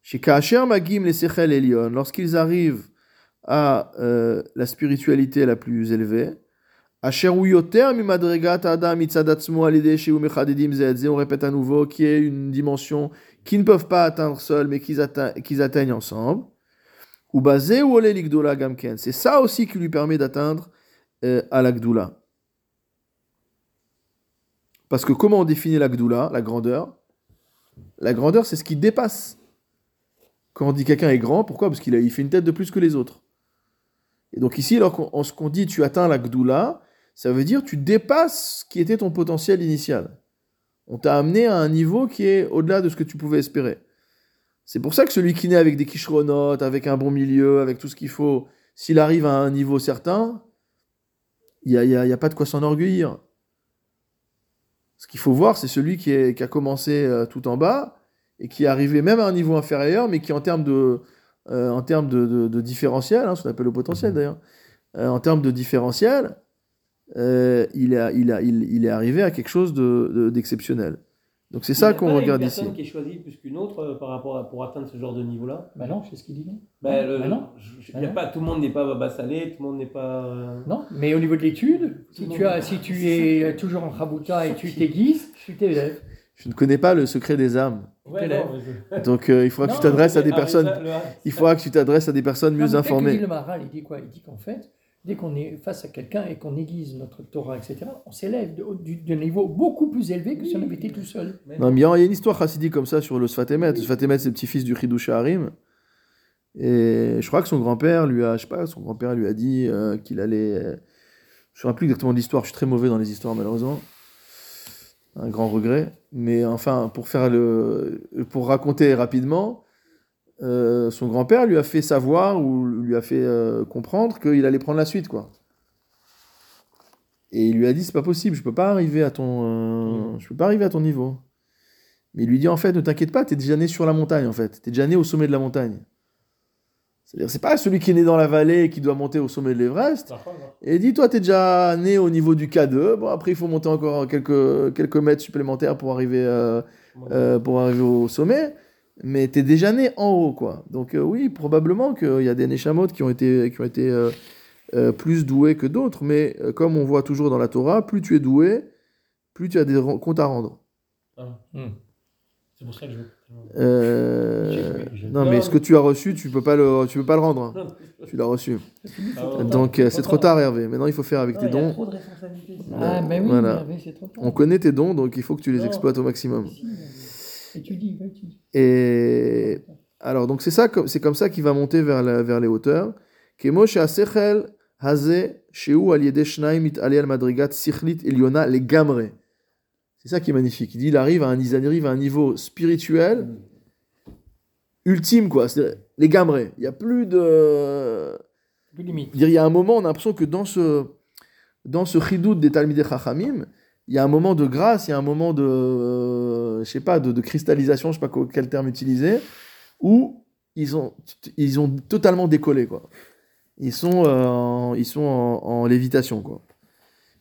Chez Kacher Magim les Sechel Elion, lorsqu'ils arrivent à euh, la spiritualité la plus élevée, Asher hu yoter mimadregat adam mitzadatzmo alide sheu mechadedim ze et ze, on répète à nouveau, qui est une dimension qu'ils ne peuvent pas atteindre seuls, mais qu'ils atte- qu'ils atteignent ensemble. Ou basé ou ole l'igdola gamken. C'est ça aussi qui lui permet d'atteindre euh, à l'agdoula. Parce que comment on définit l'agdoula, la grandeur? La grandeur, c'est ce qui dépasse. Quand on dit quelqu'un est grand, pourquoi? Parce qu'il a- fait une tête de plus que les autres. Et donc ici, lorsqu'on ce qu'on dit tu atteins l'agdoula, ça veut dire tu dépasses ce qui était ton potentiel initial. On t'a amené à un niveau qui est au-delà de ce que tu pouvais espérer. C'est pour ça que celui qui naît avec des kishronotes, avec un bon milieu, avec tout ce qu'il faut, s'il arrive à un niveau certain, il n'y a, y a pas de quoi s'enorgueillir. Ce qu'il faut voir, c'est celui qui, est- qui a commencé euh, tout en bas et qui est arrivé même à un niveau inférieur, mais qui en termes de, euh, en termes de, de- de différentiel, hein, ce qu'on appelle le potentiel d'ailleurs, euh, en termes de différentiel, il, est, il, a- il, il est arrivé à quelque chose de- de- d'exceptionnel. Donc c'est Il y ça a qu'on pas regarde une ici. personne qui est choisie plus qu'une autre euh, par rapport à, pour atteindre ce genre de niveau-là? Bah non, c'est ce qu'il dit, non Ben, le- Bah non. je- je- Bah il y a non. pas, tout le monde n'est pas Baba Salé, tout le monde n'est pas. euh, Non, mais au niveau de l'étude, si tu, as, si tu es toujours en Rabuta et tu t'aiguises, tu t'élèves. Je ne connais pas le secret des âmes. Ouais, non, je- Donc euh, il faudra que tu t'adresses à des personnes. ça, le- Il faudra que tu t'adresses à des personnes Non, mieux dit informées. le Maharal, il dit quoi? Il dit qu'en fait, dès qu'on est face à quelqu'un et qu'on aiguise notre Torah, etc., on s'élève d'un niveau beaucoup plus élevé que si on avait été tout seul. Mais Non, mais il y a une histoire chassidique comme ça sur le Sfatemet. Le Sfatemet, c'est le petit-fils du Chidush Harim. Et je crois que son grand-père lui a, je sais pas, son grand-père lui a dit euh, qu'il allait. euh, je ne me souviens plus exactement de l'histoire. Je suis très mauvais dans les histoires malheureusement. Un grand regret. Mais enfin, pour faire le, pour raconter rapidement, euh, son grand-père lui a fait savoir ou lui a fait euh, comprendre qu'il allait prendre la suite, quoi. Et il lui a dit c'est pas possible, je peux pas arriver à ton, euh, je peux pas arriver à ton niveau. Mais il lui dit en fait ne t'inquiète pas, t'es déjà né sur la montagne en fait, t'es déjà né au sommet de la montagne. C'est-à-dire c'est pas celui qui est né dans la vallée et qui doit monter au sommet de l'Everest. Non. Et dit toi t'es déjà né au niveau du K2. Bon après il faut monter encore quelques quelques mètres supplémentaires pour arriver pour arriver au sommet. Mais t'es déjà né en haut quoi. Donc euh, oui probablement qu'il y a des Neshamot qui ont été qui ont été euh, euh, plus doués que d'autres. Mais euh, comme on voit toujours dans la Torah, plus tu es doué, plus tu as des comptes à rendre. Ah. Hmm. C'est pour ça que je veux. Euh, non, mais ce que tu as reçu, tu peux pas le, tu peux pas le rendre. hein. Tu l'as reçu. Ah. Donc c'est trop tard, Hervé. Maintenant, il faut faire avec tes dons. Ah, oui, Voilà. trop tard. On connaît tes dons, donc il faut que tu les exploites au maximum. Étudie, va étudier. Et alors, donc c'est ça, comme- c'est comme ça qu'il va monter vers, la- vers les hauteurs. Kemo she'asechel haze shehu al shnaim al madrigat sichlit eliona le gamre. C'est ça qui est magnifique. Il dit, il arrive à un, il arrive à un niveau spirituel ultime, quoi. C'est les gamrés. Il n'y a plus de. Plus limite. Il y a un moment, on a l'impression que dans ce, dans ce chidout des Talmidei Chachamim, il y a un moment de grâce, il y a un moment de, euh, je sais pas, de, de cristallisation, je sais pas quel terme utiliser, où ils ont, ils ont totalement décollé, quoi. Ils sont, euh, en, ils sont en, en lévitation, quoi.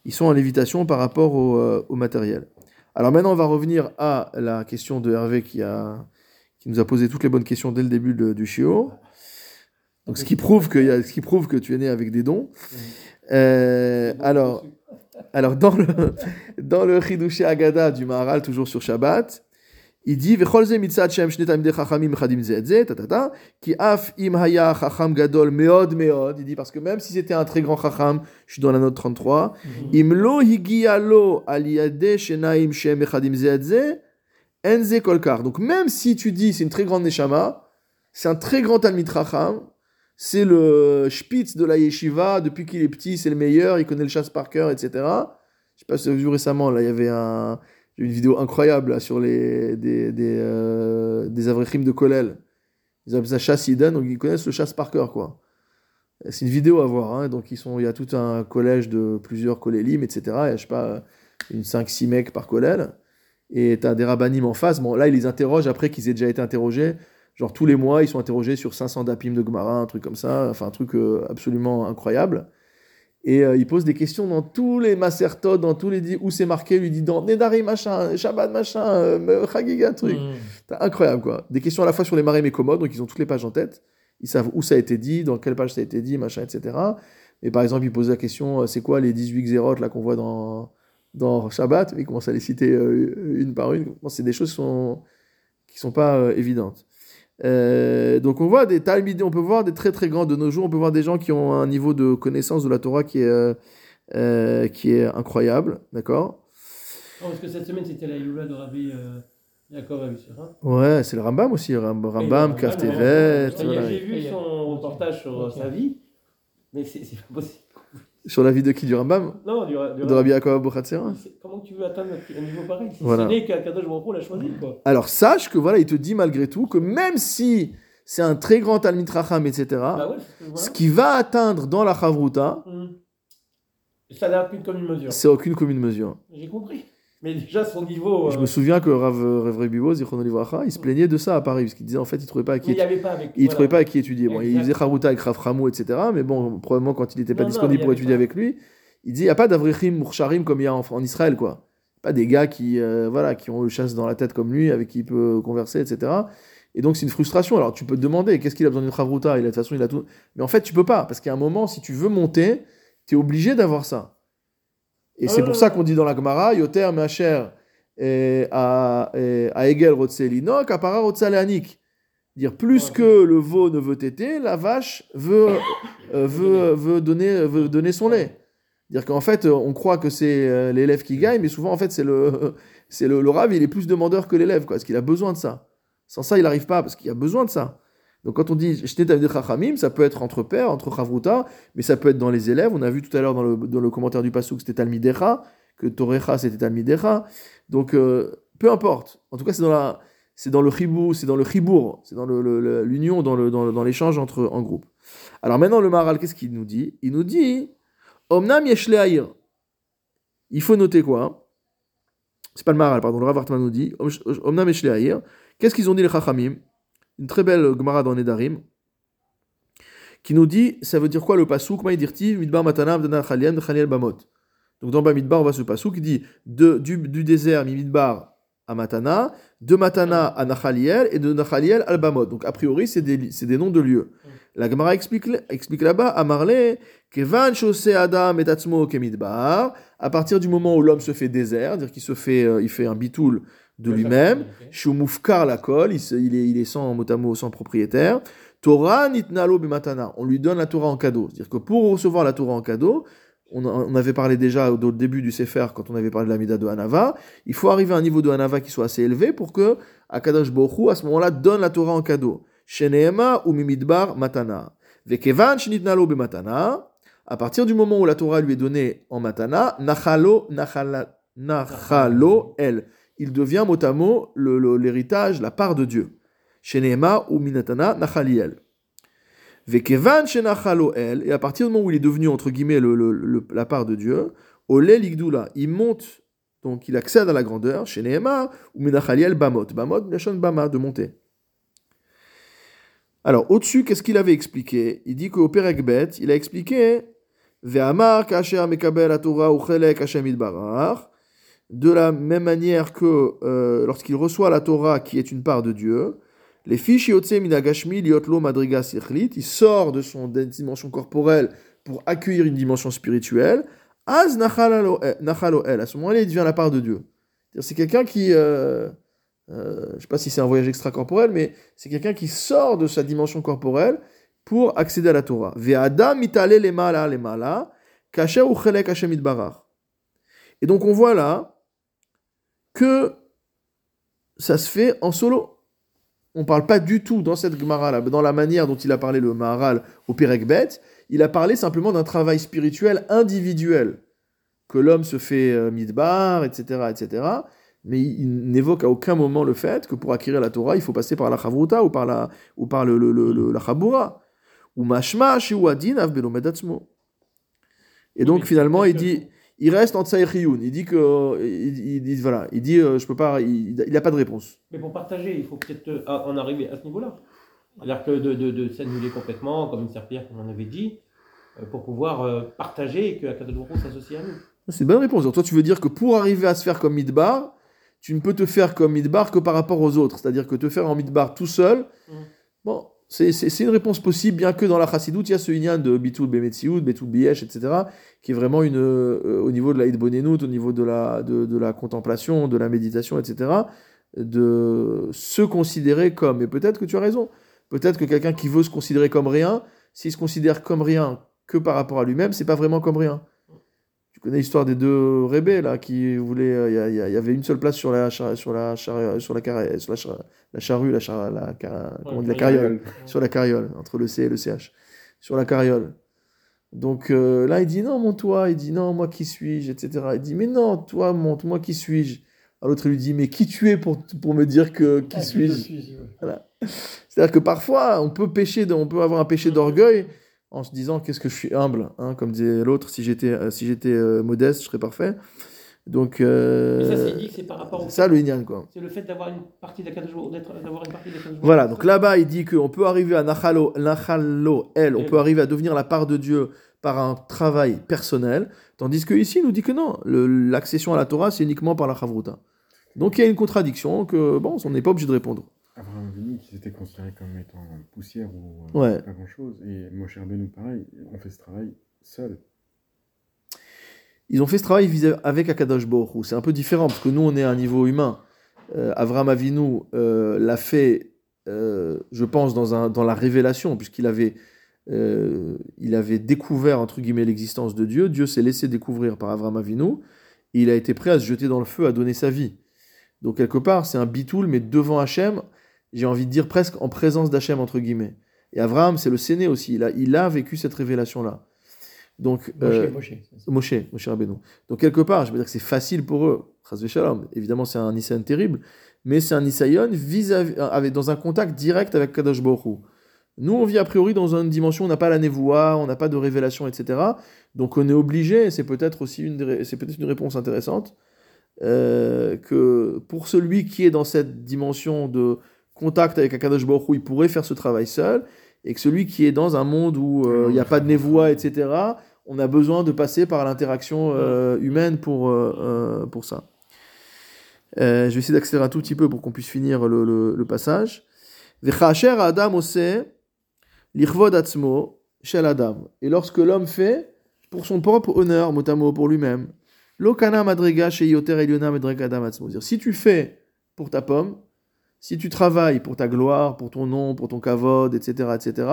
Ils sont en lévitation par rapport au, euh, au matériel. Alors maintenant, on va revenir à la question de Hervé qui, a, qui nous a posé toutes les bonnes questions dès le début de- du chiot. Donc, ce qui prouve que, ce qui prouve que tu es né avec des dons. Euh, alors, alors dans le dans le Chidushé Agada du Maharal, toujours sur Shabbat, il dit Vechol ze mitzad shem shne talmidei chachamim chadim ze et ze, ta ta ta, ki af im haya chacham gadol meod meod. Il dit parce que même si c'était un très grand chacham, je suis dans la note 33, im lo higia lo al yadeh shenaim shem echadim ze et ze, en ze kolkar. Donc même si tu dis c'est une très grande neshama, c'est un très grand talmid chacham, c'est le spitz de la yeshiva, depuis qu'il est petit, c'est le meilleur, il connaît le chasse par cœur, etc. Je sais pas si vous avez vu récemment, là, il y avait une vidéo incroyable sur les, des, des, euh, des de Kolel. Ils appellent ça chasse Iden, donc ils connaissent le chasse par cœur, quoi. C'est une vidéo à voir, hein, donc ils sont, il y a tout un collège de plusieurs kolélim, etc. Il y a, je sais pas, une 5-6 mecs par kolel. Et tu as des rabbinim en face. Bon, là, ils les interrogent après qu'ils aient déjà été interrogés. Genre tous les mois, ils sont interrogés sur 500 dapim de Gemara, un truc comme ça, enfin un truc euh, absolument incroyable. Et euh, il pose des questions dans tous les macertodes, dans tous les où c'est marqué, lui dit dans Nedari machin, Shabbat machin, euh, Chagiga truc. Mm. Incroyable quoi. Des questions à la fois sur les marées et commodes, donc ils ont toutes les pages en tête. Ils savent où ça a été dit, dans quelle page ça a été dit, machin, etc. Et par exemple, il pose la question, euh, c'est quoi les 18 xérotes là qu'on voit dans, dans Shabbat? Il commence à les citer euh, une par une. Bon, c'est des choses qui sont, qui sont pas euh, évidentes. Euh, donc on voit des talmidim, on peut voir des très très grands de nos jours, on peut voir des gens qui ont un niveau de connaissance de la Torah qui est, euh, euh, qui est incroyable, d'accord? Parce que cette semaine, c'était la Yula de Rabbi euh, Yaakov Avishera. Ouais, c'est le Rambam aussi, Ram- Rambam, Kaf Tevet, J'ai vu son reportage sur sa vie, mais c'est c'est pas possible. Sur la vie de qui Du Rambam Non, du, du De Rabbi Yaakov C'est- Comment tu veux atteindre un niveau pareil C'est Voilà. né qu'Akadosh Baruch l'a choisi, quoi. Alors sache que voilà, il te dit malgré tout que même si c'est un très grand Talmid Racham, etc., Bah ouais, c'est ce qui va atteindre dans la Chavruta, Hum. Ça n'a plus comme une mesure. c'est aucune commune mesure. J'ai compris. Mais déjà, son niveau. Je euh, me souviens que Rav Zichrono Livracha, il se plaignait de ça à Paris, parce qu'il disait en fait, il trouvait pas à qui, il pas avec. il voilà. trouvait pas à qui étudier. Bon, il faisait Chavruta avec Rav Ramou, etc., mais bon, probablement quand il n'était pas Non, disponible pour étudier pas. avec lui, il dit il n'y a pas d'Avrechim Moursharim comme il y a en, en Israël, quoi. Pas des gars qui, euh, voilà, qui ont le chasse dans la tête comme lui, avec qui il peut converser, etc. Et donc c'est une frustration. Alors tu peux te demander qu'est-ce qu'il a besoin d'une Chavruta il a, De toute façon, il a tout. Mais en fait, tu peux pas, parce qu'à un moment, si tu veux monter, tu es obligé d'avoir ça. Et Ah c'est pour ouais, ça qu'on dit dans la Gemara, Yoter Meacher eh, à eh, à Egel Rotselino, Kapara Rotsaleanik. Dire plus que le veau ne veut téter, la vache veut, euh, veut, veut, donner, veut donner son lait. Dire qu'en fait, on croit que c'est euh, l'élève qui gagne, mais souvent, en fait, c'est le, c'est le, le rave, il est plus demandeur que l'élève, quoi, parce qu'il a besoin de ça. Sans ça, il n'arrive pas, parce qu'il a besoin de ça. Donc, quand on dit J'étais Talmid Chachamim, ça peut être entre pairs, entre Chavruta, mais ça peut être dans les élèves. On a vu tout à l'heure dans le, dans le commentaire du Passouk que c'était Talmidecha, que Torecha, c'était Talmidecha. Donc, euh, peu importe. En tout cas, c'est dans la. C'est dans le chibou, c'est dans le chibour, c'est dans l'union, dans le- dans l'échange entre en groupe. Alors maintenant, le Maral, qu'est-ce qu'il nous dit? Il nous dit Omnam yesh le'aïr. Il faut noter quoi hein? C'est pas le Maral, pardon, le Rav Hartman nous dit Om- Omnam yesh le'aïr. Qu'est-ce qu'ils ont dit les Chachamim? Une très belle Gemara dans Nedarim qui nous dit ça veut dire quoi le pasouk midbar matana abdana chaliel chaliel bamot. Donc dans Bamidbar, on voit ce pasouk qui dit de, du, du désert Midbar à Matana, de Matana à Nachaliel et de Nachaliel à Bamot. Donc a priori, c'est des, des noms de lieux. La Gemara explique, explique là-bas à Marley Kevan Shosé Adam et Tatsmo Kemidbar, à partir du moment où l'homme se fait désert, c'est-à-dire qu'il se fait, euh, il fait un bitoul de lui-même, Shumufkar la colle, il, est, il est sans mot à mot, sans propriétaire. Torah nitnalo bimatana, on lui donne la Torah en cadeau. C'est-à-dire que pour recevoir la Torah en cadeau, on, avait parlé déjà au, au début du Sefer, quand on avait parlé de la Mida de Hanava, il faut arriver à un niveau de Hanava qui soit assez élevé pour que Akadosh Bohu, à ce moment-là, donne la Torah en cadeau. Sheneema ou mimidbar matana. Vekevan shenitnalo bimatana, à partir du moment où la Torah lui est donnée en matana, nachalo, nachala, nachalo, elle il devient mot à mot l'héritage, la part de Dieu. Shenema ou minatana nachaliel. Vekevan shenachalo el, et à partir du moment où il est devenu, entre guillemets, le- le- le- la part de Dieu, ole ligdula, il monte, donc il accède à la grandeur, shenema ou minachaliel bamot. Bamot, lachon bama, de monter. Alors, au-dessus, qu'est-ce qu'il avait expliqué? Il dit qu'au Perekbet, il a expliqué Ve'amar kasher mekabel Torah uchelek Hashem idbarach de la même manière que euh, lorsqu'il reçoit la Torah qui est une part de Dieu, les fiches minagashmi liotlo il sort de son dimension corporelle pour accueillir une dimension spirituelle, az el, à ce moment-là il devient la part de Dieu. C'est quelqu'un qui, euh, euh, je ne sais pas si c'est un voyage extracorporel, mais c'est quelqu'un qui sort de sa dimension corporelle pour accéder à la Torah. Ve'adam kasher. Et donc on voit là que ça se fait en solo. On parle pas du tout dans cette Gemara, là, dans la manière dont il a parlé le Maharal au Perekbet, il a parlé simplement d'un travail spirituel individuel, que l'homme se fait euh, midbar, etc., etc., mais il, il n'évoque à aucun moment le fait que pour acquérir la Torah, il faut passer par la Chavruta ou par la, ou par le, le- le- le- la Chabura. Ou Mashma, Shiwadin, Avbelomed Atzmo. Et donc finalement, il dit, il reste en Tsaïriyun. Il dit que, il, il dit, voilà, il dit, euh, je peux pas, il n'a pas de réponse. Mais pour partager, il faut peut-être euh, en arriver à ce niveau-là. C'est-à-dire que de, de, de s'annuler complètement, comme une serpillière, comme on avait dit, euh, pour pouvoir partager et que Akadosh s'associe à nous. C'est une bonne réponse. Donc toi, tu veux dire que pour arriver à se faire comme Midbar, tu ne peux te faire comme Midbar que par rapport aux autres. C'est-à-dire que te faire en Midbar tout seul, Mm. bon, c'est- une réponse possible, bien que dans la Chassidoute, il y a ce Inyan de Bitul Bemetsioud, Betul Biesh, etc., qui est vraiment une, euh, au niveau de la Bonenout, au niveau de la, de, de la contemplation, de la méditation, etc., de se considérer comme. Et peut-être que tu as raison. Peut-être que quelqu'un qui veut se considérer comme rien, s'il se considère comme rien que par rapport à lui-même, c'est pas vraiment comme rien. Connais l'histoire des deux rébés là qui voulaient. euh, Il y y, avait une seule place sur la char- sur la char- sur la sur la, char- la charrue, la, char- la, car- dit, la carriole, sur la carriole entre le C et le CH, sur la carriole. Donc euh, là, il dit non, monte-toi. Il dit non, moi qui suis-je, etc. Il dit mais non, toi monte, moi qui suis-je. L'autre lui dit mais qui tu es pour, pour me dire que qui Ah, suis-je? ouais. c'est-à-dire que parfois, on peut pécher, on peut avoir un péché d'orgueil en se disant qu'est-ce que je suis humble, hein, comme disait l'autre, si j'étais euh, si j'étais euh, modeste, je serais parfait. Donc euh, ça, c'est dit que c'est par rapport au. c'est ça le Inyan quoi. C'est le fait d'avoir une partie d'être- d'avoir une partie Hu. Voilà, donc là-bas, il dit qu'on peut arriver à Nachalo, Nachalo, elle, on peut arriver à devenir la part de Dieu par un travail personnel, tandis que ici, il nous dit que non, l'accession à la Torah, c'est uniquement par la Chavruta. Donc il y a une contradiction que, bon, on n'est pas obligé de répondre. Abraham Avinu qui s'était considéré comme étant poussière ou euh, Ouais. pas grand chose. Et Moshe Rabbeinu pareil, on fait ce travail seul. Ils ont fait ce travail avec Akadosh Hu. C'est un peu différent parce que nous, on est à un niveau humain. Euh, Avram Avinu euh, l'a fait, je pense, dans, un, dans la révélation, puisqu'il avait, il avait découvert, entre guillemets, l'existence de Dieu. Dieu s'est laissé découvrir par Avram Avinu. Et il a été prêt à se jeter dans le feu, à donner sa vie. Donc, quelque part, c'est un bitoul, mais devant Hachem, j'ai envie de dire presque en présence d'Hachem, entre guillemets. Et Abraham, c'est le séné aussi. Il a, il a vécu cette révélation-là. Donc, Moshe, euh, Moshe. Moshe, Moshe Rabbeinu. Donc quelque part, je veux dire que c'est facile pour eux. Évidemment, c'est un Nisayon terrible, mais c'est un Nisayon vis-à-vis, avec, dans un contact direct avec Kadosh Baruch. Nous, on vit a priori dans une dimension, on n'a pas la névoie, on n'a pas de révélation, etc. Donc on est obligé, et c'est peut-être aussi une, c'est peut-être une réponse intéressante, euh, que pour celui qui est dans cette dimension de contact avec Akadosh Baruch Hu, il pourrait faire ce travail seul, et que celui qui est dans un monde où euh, il n'y a pas de névoie, etc., on a besoin de passer par l'interaction euh, humaine pour, euh, pour ça. Je vais essayer d'accélérer un tout petit peu pour qu'on puisse finir le, le- le passage. Et lorsque l'homme fait pour son propre honneur, motamo pour lui-même, lokana madrega sheyoter eliona madrega Si tu fais pour ta pomme, si tu travailles pour ta gloire, pour ton nom, pour ton kavod, etc., etc.,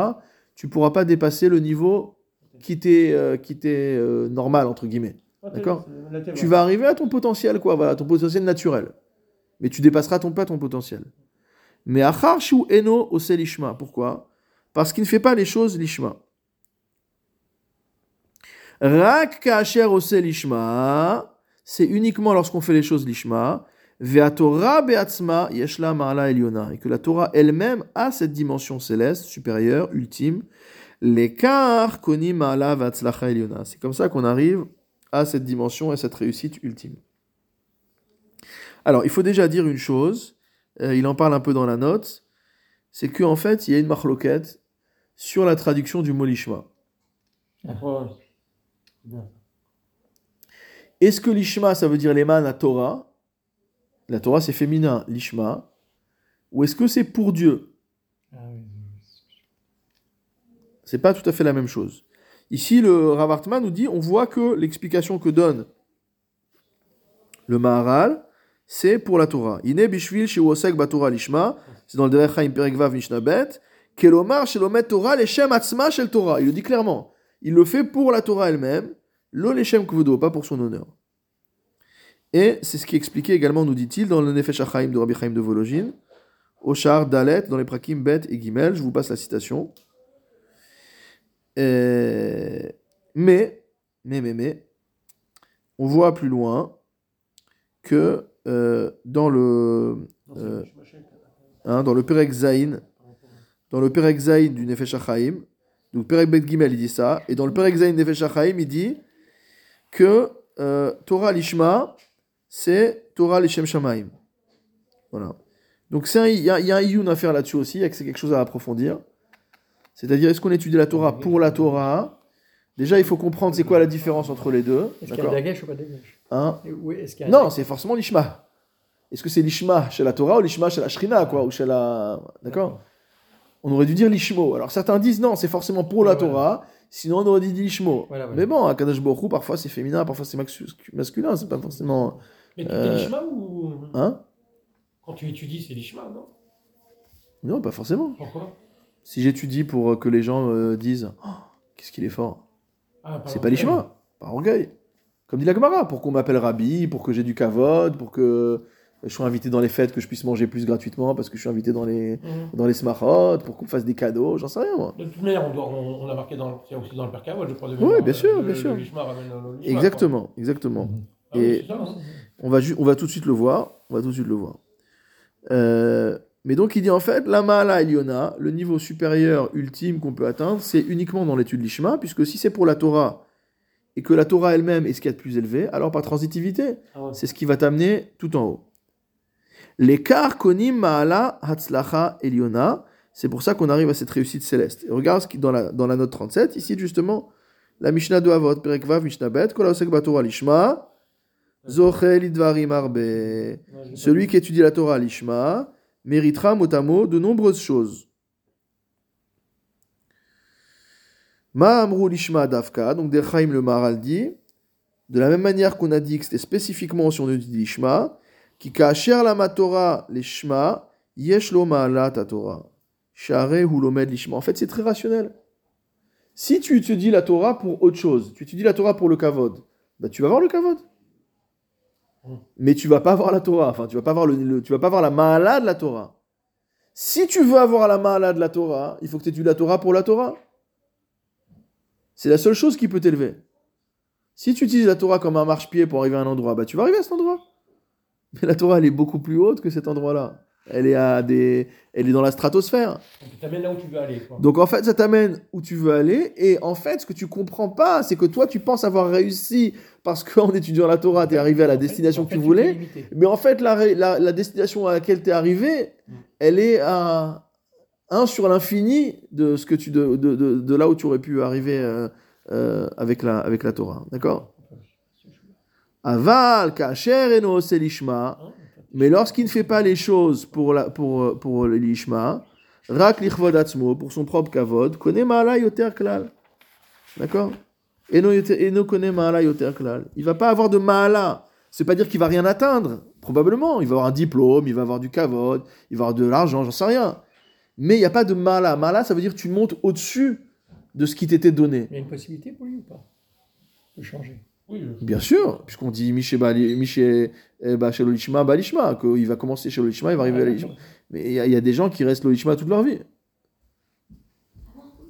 tu pourras pas dépasser le niveau qui t'est euh, euh, normal entre guillemets. Ah, D'accord. Tu vas arriver à ton potentiel quoi, voilà, ton potentiel naturel. Mais tu dépasseras ton pas ton potentiel. Mais achar shu eno ose lishma. Pourquoi? Parce qu'il ne fait pas les choses lishma. Rak kaasher ose lishma, c'est uniquement lorsqu'on fait les choses lishma. Be'atzma yeshla ma'ala eliona. Et que la Torah elle-même a cette dimension céleste, supérieure, ultime. L'écart koni ma'ala v'atzlacha eliona. C'est comme ça qu'on arrive à cette dimension et cette réussite ultime. Alors, il faut déjà dire une chose, euh, il en parle un peu dans la note, c'est qu'en fait, il y a une marloquette sur la traduction du mot lishma. Est-ce que lishma, ça veut dire l'éman à Torah? La Torah, c'est féminin, lishma. Ou est-ce que c'est pour Dieu Ah. C'est pas tout à fait la même chose. Ici, le Rav Hartman nous dit, on voit que l'explication que donne le Maharal, c'est pour la Torah. Ine bishvil shiwosek batorah lishma, c'est dans le Derech Haim Perek Vav Mishnah Bet, kelomar shelomet Torah leshem atzma shel Torah. Il le dit clairement. Il le fait pour la Torah elle-même, lo leshem kvodo, pas pour son honneur. Et c'est ce qui est expliqué également, nous dit-il, dans le Nefesh HaChaim de Rabbi Chaim de Vologine, au char Dalet, dans les Prakim Bet et Gimel, je vous passe la citation. Euh, mais, mais, mais, mais, on voit plus loin que euh, dans le Euh, hein, dans le Perek Zayin, dans le Perek Zayin du Nefesh HaChaim, donc Perek Bet Gimel il dit ça, et dans le Perek Zayin Nefesh HaChaim il dit que euh, Torah Lishma c'est Torah Lishem Shamaim. Voilà. Donc il y, a il y a un iyun à faire là-dessus aussi, c'est quelque chose à approfondir. C'est-à-dire, est-ce qu'on étudie la Torah pour la Torah? Déjà, il faut comprendre c'est quoi la différence entre les deux. Est-ce qu'il y a Dagesh ou pas Dagesh Hein? Oui, a Non, c'est forcément l'ishma. Est-ce que c'est l'ishma chez la Torah ou l'ishma chez la Shrina, quoi, ou chez la... D'accord? On aurait dû dire l'ishmo. Alors certains disent non, c'est forcément pour la. Torah, sinon on aurait dit l'ishmo. Voilà, voilà. Mais bon, à Kadosh Baruch Hu, parfois c'est féminin, parfois c'est masculin, c'est pas forcément... Mais tu Euh, ou. Hein? Quand tu étudies, c'est l'ishma, non? Non, pas forcément. Pourquoi? Si j'étudie pour euh, que les gens euh, disent Oh, qu'est-ce qu'il est fort Ah, C'est pas l'ishma, par orgueil. Comme dit la Gemara, pour qu'on m'appelle rabbi, pour que j'ai du kavod, pour que je sois invité dans les fêtes, que je puisse manger plus gratuitement parce que je suis invité dans les, Mhm. dans les smachot, pour qu'on me fasse des cadeaux, j'en sais rien moi. De toute manière, on, doit, on, on a marqué dans, aussi dans le je crois. Oui, bien sûr, euh, bien sûr. Le l'ishma, Exactement, exactement. Ah Et-. On va, ju- on va tout de suite le voir. On va tout de suite le voir. Euh, mais donc il dit en fait, la Maala Eliona, le niveau supérieur ultime qu'on peut atteindre, c'est uniquement dans l'étude l'Ishma, puisque si c'est pour la Torah, et que la Torah elle-même est ce qu'il y a de plus élevé, alors par transitivité, Ah ouais. c'est ce qui va t'amener tout en haut. L'écart konim Maala Hatzlacha Eliona, c'est pour ça qu'on arrive à cette réussite céleste. Et regarde ce qui dans la, dans la note 37, ici justement, la Mishnah de Avot, Perek Vav, Mishnah Bet, Kol Haosek Batorah Lishma, Celui qui étudie la Torah à l'Ishma méritera mot à mot de nombreuses choses. Ma amrou l'Ishma Davka, donc Derchaim le Maharal dit, de la même manière qu'on a dit que c'était spécifiquement si on étudie l'Ishma, qui kasher la Torah l'Ishma, yesh lo ma'alat Torah. Share hu lomed l'Ishma. En fait, c'est très rationnel. Si tu étudies la Torah pour autre chose, tu étudies la Torah pour le kavod, bah tu vas voir le kavod mais tu vas pas avoir la Torah. Enfin, tu vas pas le- tu vas pas avoir la Mahala de la Torah. Si tu veux avoir la Mahala de la Torah, il faut que tu étudies la Torah pour la Torah. C'est la seule chose qui peut t'élever. Si tu utilises la Torah comme un marchepied pour arriver à un endroit, bah tu vas arriver à cet endroit. Mais la Torah, elle est beaucoup plus haute que cet endroit-là. Elle est à des, elle est dans la stratosphère. Donc, là où tu veux aller. Quoi. Donc en fait, ça t'amène où tu veux aller. Et en fait, ce que tu comprends pas, c'est que toi, tu penses avoir réussi parce qu'en étudiant la Torah, tu es arrivé à la En fait- destination que tu voulais. Mais en fait, la, la, la destination à laquelle tu es arrivé, Mm. elle est à 1 sur l'infini de, ce que tu, de, de, de, de là où tu aurais pu arriver euh, euh, avec, la, avec la Torah. D'accord? Aval, kacher eno selishma. Mais lorsqu'il ne fait pas les choses pour, la, pour, pour l'ishma, rak lichvod pour son propre kavod, connaît ma'ala yoter klal. D'accord? Yoter- eno connaît ma'ala yoter klal. Il va pas avoir de ma'ala. C'est pas dire qu'il va rien atteindre. Probablement. Il va avoir un diplôme, il va avoir du kavod, il va avoir de l'argent, j'en sais rien. Mais il n'y a pas de ma'ala. Ma'ala, ça veut dire que tu montes au-dessus de ce qui t'était donné. Il y a une possibilité pour lui ou pas? De changer? Oui, je- Bien sûr, puisqu'on dit Miché Bali- Miché eh l'Olishma, Balishma, qu'il va commencer chez l'Olishma, il va arriver à l'Olishma. Mais il y, a- il y a des gens qui restent l'Olishma toute leur vie.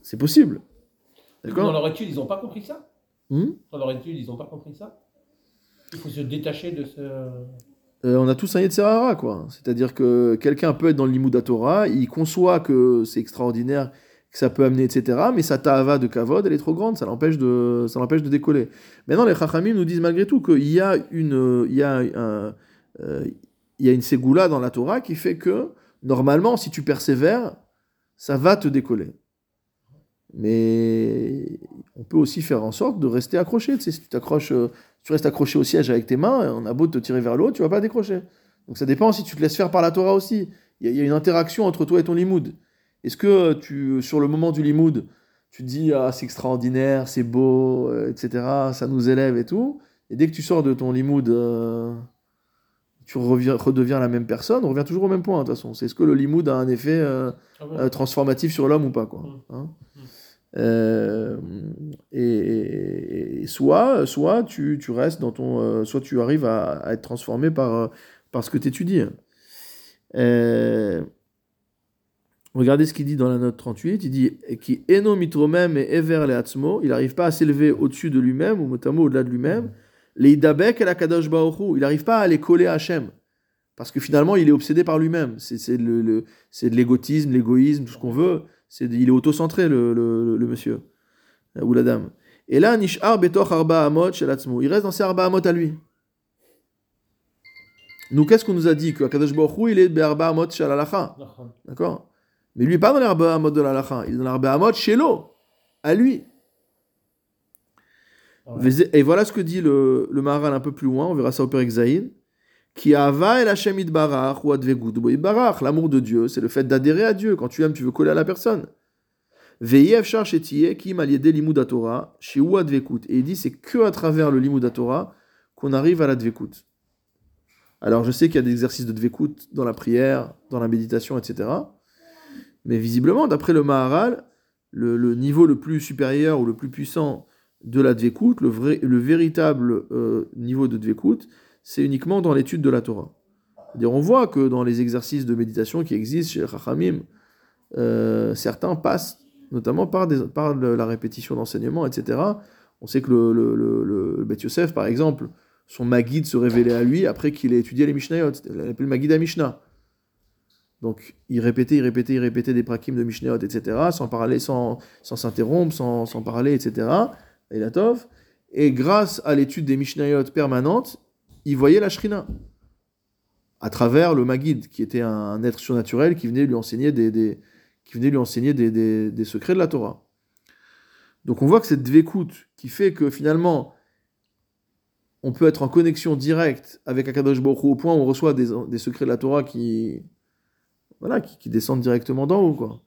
C'est possible. Dans leur étude, ils n'ont pas compris ça Hmm Dans leur étude, ils n'ont pas compris ça Il faut se détacher de ce. Euh, On a tous un Yetzerara, quoi. C'est-à-dire que quelqu'un peut être dans le Limud Torah, il conçoit que c'est extraordinaire, que ça peut amener, etc. Mais sa ta'ava de kavod, elle est trop grande, ça l'empêche de, ça l'empêche de décoller. Maintenant, les Chachamim nous disent malgré tout qu'il y a une, il y a un, euh, il y a une ségoula dans la Torah qui fait que normalement, si tu persévères, ça va te décoller. Mais on peut aussi faire en sorte de rester accroché. Tu sais, si tu t'accroches, euh, tu restes accroché au siège avec tes mains, on a beau te tirer vers le haut, tu vas pas décrocher. Donc ça dépend si tu te laisses faire par la Torah aussi. Il y, y a une interaction entre toi et ton limoud. Est-ce que euh, tu, sur le moment du limoud, tu te dis ah c'est extraordinaire, c'est beau, euh, etc. Ça nous élève et tout. Et dès que tu sors de ton limoud, euh, tu reviens, redeviens la même personne. On revient toujours au même point de toute façon. C'est est-ce que le limoud a un effet euh, Ah euh, transformatif sur l'homme ou pas quoi. Mm. hein. Mm. Euh, et, et- et soit, soit tu, tu restes dans ton, soit tu arrives à, à être transformé par, par ce que tu étudies. Regardez ce qu'il dit dans la note 38. Il dit qui eno mitromem et ever le Il n'arrive pas à s'élever au-dessus de lui-même, ou notamment au-delà de lui-même. Mm. Les idabek et la kadosh. Il n'arrive pas à les coller à Hachem. Parce que finalement, il est obsédé par lui-même. C'est le, le, de l'égotisme, l'égoïsme, tout ce qu'on veut. Est, il est autocentré, le, le, monsieur. Euh, ou la dame. Et là, Nishar betoch arba amot Il reste dans ses arba amot à lui. Nous, qu'est-ce qu'on nous a dit? Que Akadosh Baruch Hu, il est Be'arba Amot Shalalacha. D'accord? Mais lui, pas dans l'Arba Amot de l'Halacha. Il est dans l'Arba Amot chez l'eau. À lui. Ouais. Et voilà ce que dit le, le Maharal un peu plus loin, on verra ça au Père Exaïn. Qui ava el Hashem itbarach ou itbarach. L'amour de Dieu, c'est le fait d'adhérer à Dieu. Quand tu aimes, tu veux coller à la personne. Veyev shetiye ki maliede Torah chez ou advekut. Et il dit, c'est que à travers le limud Torah qu'on arrive à la dvekut. Alors je sais qu'il y a des exercices de dvekut dans la prière, dans la méditation, etc. Mais visiblement, d'après le Maharal, le, niveau le plus supérieur ou le plus puissant de la dvekut, le, vrai, le véritable euh, niveau de dvekut, c'est uniquement dans l'étude de la Torah. C'est-à-dire, on voit que dans les exercices de méditation qui existent chez les Chachamim, euh, certains passent notamment par, la répétition d'enseignements, etc. On sait que le, le, Beth Yosef, par exemple, son Maguid se révélait à lui après qu'il ait étudié les Mishnayot. Il appelait le Maguid à Mishnah. Donc, il répétait, il répétait, il répétait des prakim de Mishnayot, etc., sans parler, sans s'interrompre, sans, sans parler, etc. Et. Et grâce à l'étude des Mishnayot permanentes, il voyait la Shrina. À travers le Maguid, qui était un être surnaturel qui venait lui enseigner des, qui venait lui enseigner des, des- secrets de la Torah. Donc on voit que cette dvékout qui fait que finalement on peut être en connexion directe avec Akadosh Baruch Hu au point où on reçoit des secrets de la Torah qui, voilà, qui, qui descendent directement d'en haut. Quoi.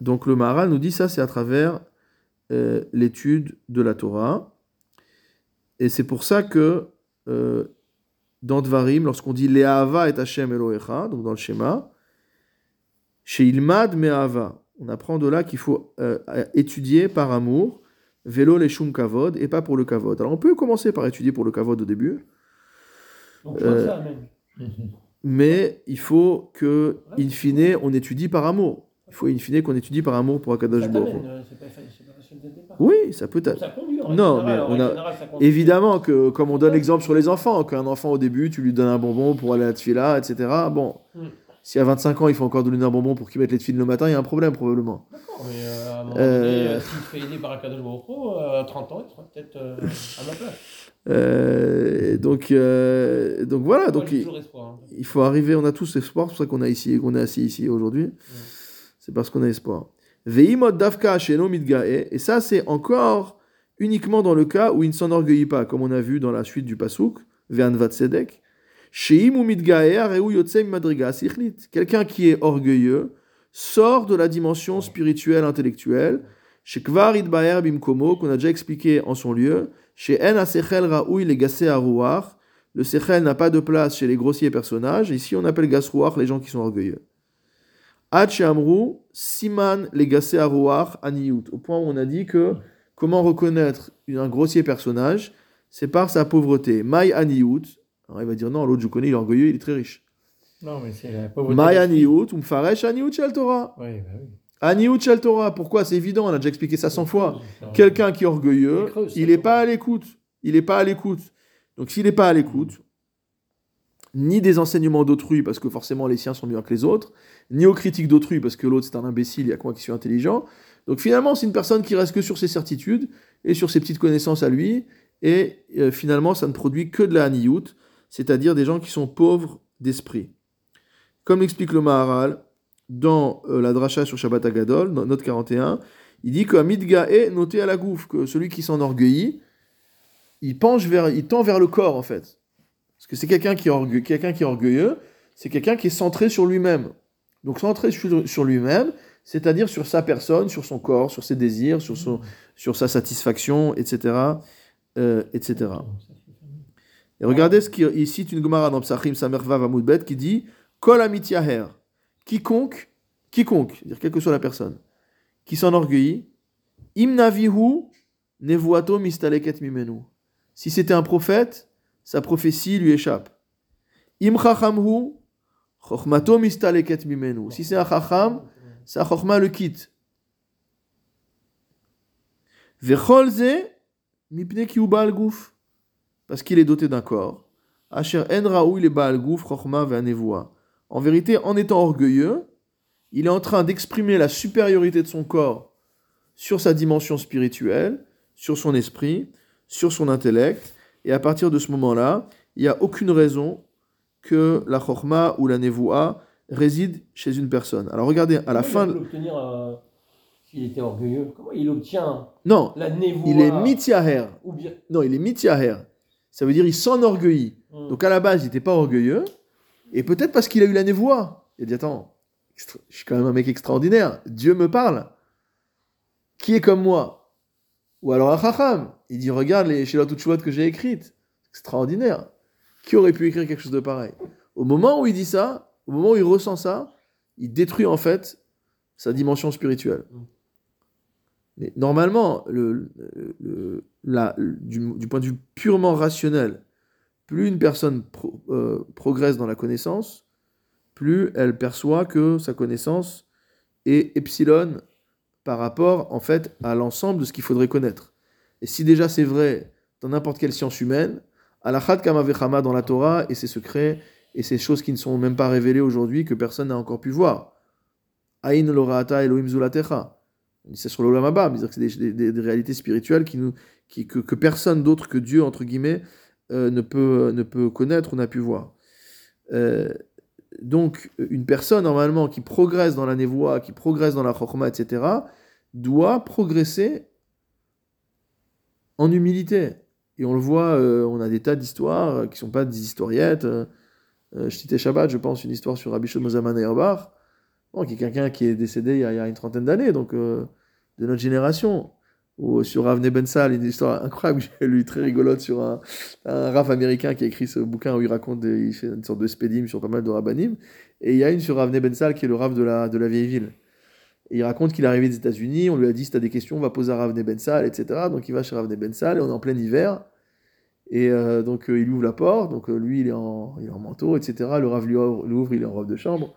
Donc le Maharal nous dit ça, c'est à travers euh, l'étude de la Torah. Et c'est pour ça que euh, dans Dvarim, lorsqu'on dit Le'ava et Hashem Elohecha, donc dans le schéma, chez Ilmad Me'ava, on apprend de là qu'il faut euh, étudier par amour, vélo les shum kavod, et pas pour le kavod. Alors on peut commencer par étudier pour le kavod au début, Donc, Euh, ça, même. mais il faut que, in fine, on étudie par amour. Il faut in fine qu'on étudie par amour pour Akadosh Ça Baruch euh. Oui, ça peut être. Non, mais on a-. Évidemment que, comme on donne l'exemple sur les enfants, qu'un enfant au début, tu lui donnes un bonbon pour aller à la tefila, etc. Bon, Mm. si à 25 ans, il faut encore donner un bonbon pour qu'il mette les tefilles le matin, il y a un problème probablement. D'accord, mais euh, à un moment Euh, donné, euh, s'il se fait aider par de Baruch Hu, à 30 ans, il sera peut-être euh, à ma place. Euh, donc, euh, donc voilà, donc il, espoir. hein. il faut arriver, on a tous espoir, c'est pour ça qu'on a ici, qu'on est assis ici aujourd'hui. C'est parce qu'on a espoir. Veimod et ça c'est encore uniquement dans le cas où il ne s'enorgueillit pas, comme on a vu dans la suite du pasuk, ve'an. Sheim madriga. Quelqu'un qui est orgueilleux sort de la dimension spirituelle intellectuelle. Idbaer bimkomo, qu'on a déjà expliqué en son lieu. Chez En asechel raoui le gassé arouar. Le sechel n'a pas de place chez les grossiers personnages. Ici, on appelle gasrouar les gens qui sont orgueilleux. Ad Amrou, Siman Legassé Arouar Aniyut. Au point où on a dit que comment reconnaître un grossier personnage, c'est par sa pauvreté. Mai Aniyut. Alors il va dire non, l'autre je connais, il est orgueilleux, il est très riche. Non, mais c'est la pauvreté. Mai. Aniyut, Umfaresh Aniyut Shel Torah. Oui, bah oui. Aniyut Shel Torah. Pourquoi? C'est évident, on a déjà expliqué ça 100 fois. Quelqu'un qui est orgueilleux, Il n'est pas à l'écoute. Il n'est pas à l'écoute. Donc s'il n'est pas à l'écoute, ni des enseignements d'autrui, parce que forcément les siens sont meilleurs que les autres, ni aux critiques d'autrui, parce que l'autre c'est un imbécile, il y a que moi qui suis intelligent. Donc finalement, c'est une personne qui reste que sur ses certitudes et sur ses petites connaissances à lui, et euh, finalement, ça ne produit que de la haniyut, c'est-à-dire des gens qui sont pauvres d'esprit. Comme l'explique le Maharal dans euh, la dracha sur Shabbat Agadol, note 41, il dit que Amidga est noté à la gouffe, que celui qui s'enorgueillit, il penche vers, il tend vers le corps en fait. Parce que c'est quelqu'un qui, orgue- quelqu'un qui est orgueilleux, c'est quelqu'un qui est centré sur lui-même. Donc centré sur, lui-même, c'est-à-dire sur sa personne, sur son corps, sur ses désirs, sur, son, sur sa satisfaction, etc. euh, etc. Et regardez ce qu'il il cite une Gemara dans Psachim Samervav Amoudbet qui dit Kol amityaher, quiconque, quiconque, c'est-à-dire quelle que soit la personne, qui s'enorgueillit, imnavihu nevuato mistaleket mimenu. Si c'était un prophète, sa prophétie lui échappe. Im chachamhu, chochmato mistaleket mimenu. Si c'est un chacham, sa chochma le quitte. Vechol ze mipne ki hu baal guf. Parce qu'il est doté d'un corps. Asher en raoui le baal guf chochma ve'anevua. En vérité, en étant orgueilleux, il est en train d'exprimer la supériorité de son corps sur sa dimension spirituelle, sur son esprit, sur son intellect, et à partir de ce moment-là, il n'y a aucune raison que la chorma ou la nevoa réside chez une personne. Alors regardez, à la fin... Il euh, s'il était orgueilleux? Comment il obtient Non, la névoie il est bien. Non, il est mityaher. Ça veut dire il s'enorgueillit. Hmm. Donc à la base, il n'était pas orgueilleux. Et peut-être parce qu'il a eu la névoie. Il a dit Attends, je suis quand même un mec extraordinaire. Dieu me parle. Qui est comme moi? Ou alors un chacham. Il dit Regarde les Shilot Utshuvot que j'ai écrites. Extraordinaire. Qui aurait pu écrire quelque chose de pareil? Au moment où il dit ça, au moment où il ressent ça, il détruit en fait sa dimension spirituelle. Mm. Mais normalement, le, le- la- du, du point de vue purement rationnel, plus une personne euh, progresse dans la connaissance, plus elle perçoit que sa connaissance est epsilon par rapport en fait à l'ensemble de ce qu'il faudrait connaître. Et si déjà c'est vrai dans n'importe quelle science humaine, alachat kamavechama dans la Torah et ses secrets et ces choses qui ne sont même pas révélées aujourd'hui que personne n'a encore pu voir. Aïn lorata Elohim zulatecha. Ça sur l'Olam Abba, c'est des, des- des réalités spirituelles qui nous, qui, que, que personne d'autre que Dieu, entre guillemets, euh, ne, peut, ne peut connaître ou n'a pu voir. Euh, donc, une personne, normalement, qui progresse dans la névoie, qui progresse dans la chokma, etc., doit progresser en humilité. Et on le voit, euh, on a des tas d'histoires qui sont pas des historiettes. Je citais Shabbat, je pense, une histoire sur Rabbi Shlomo Zalman Auerbach, bon, qui est quelqu'un qui est décédé il y a, il y a une trentaine d'années, donc de notre génération. Ou sur Avne Ben Sal, une histoire incroyable que j'ai lu, très rigolote, sur un, un raf américain qui a écrit ce bouquin où il raconte, des- il fait une sorte de spédim sur pas mal de rabbanim. Et il y a une sur Avne Ben Sal qui est le raf de la, de la vieille ville. Et il raconte qu'il est arrivé des États-Unis, on lui a dit si tu as des questions, on va poser à Ravne Ben Sal, etc. Donc il va chez Ravne Ben Sal et on est en plein hiver. Et euh, donc euh, il ouvre la porte, donc euh, lui il est, en, il est en manteau, etc. Le Rav lui ouvre, il est en robe de chambre.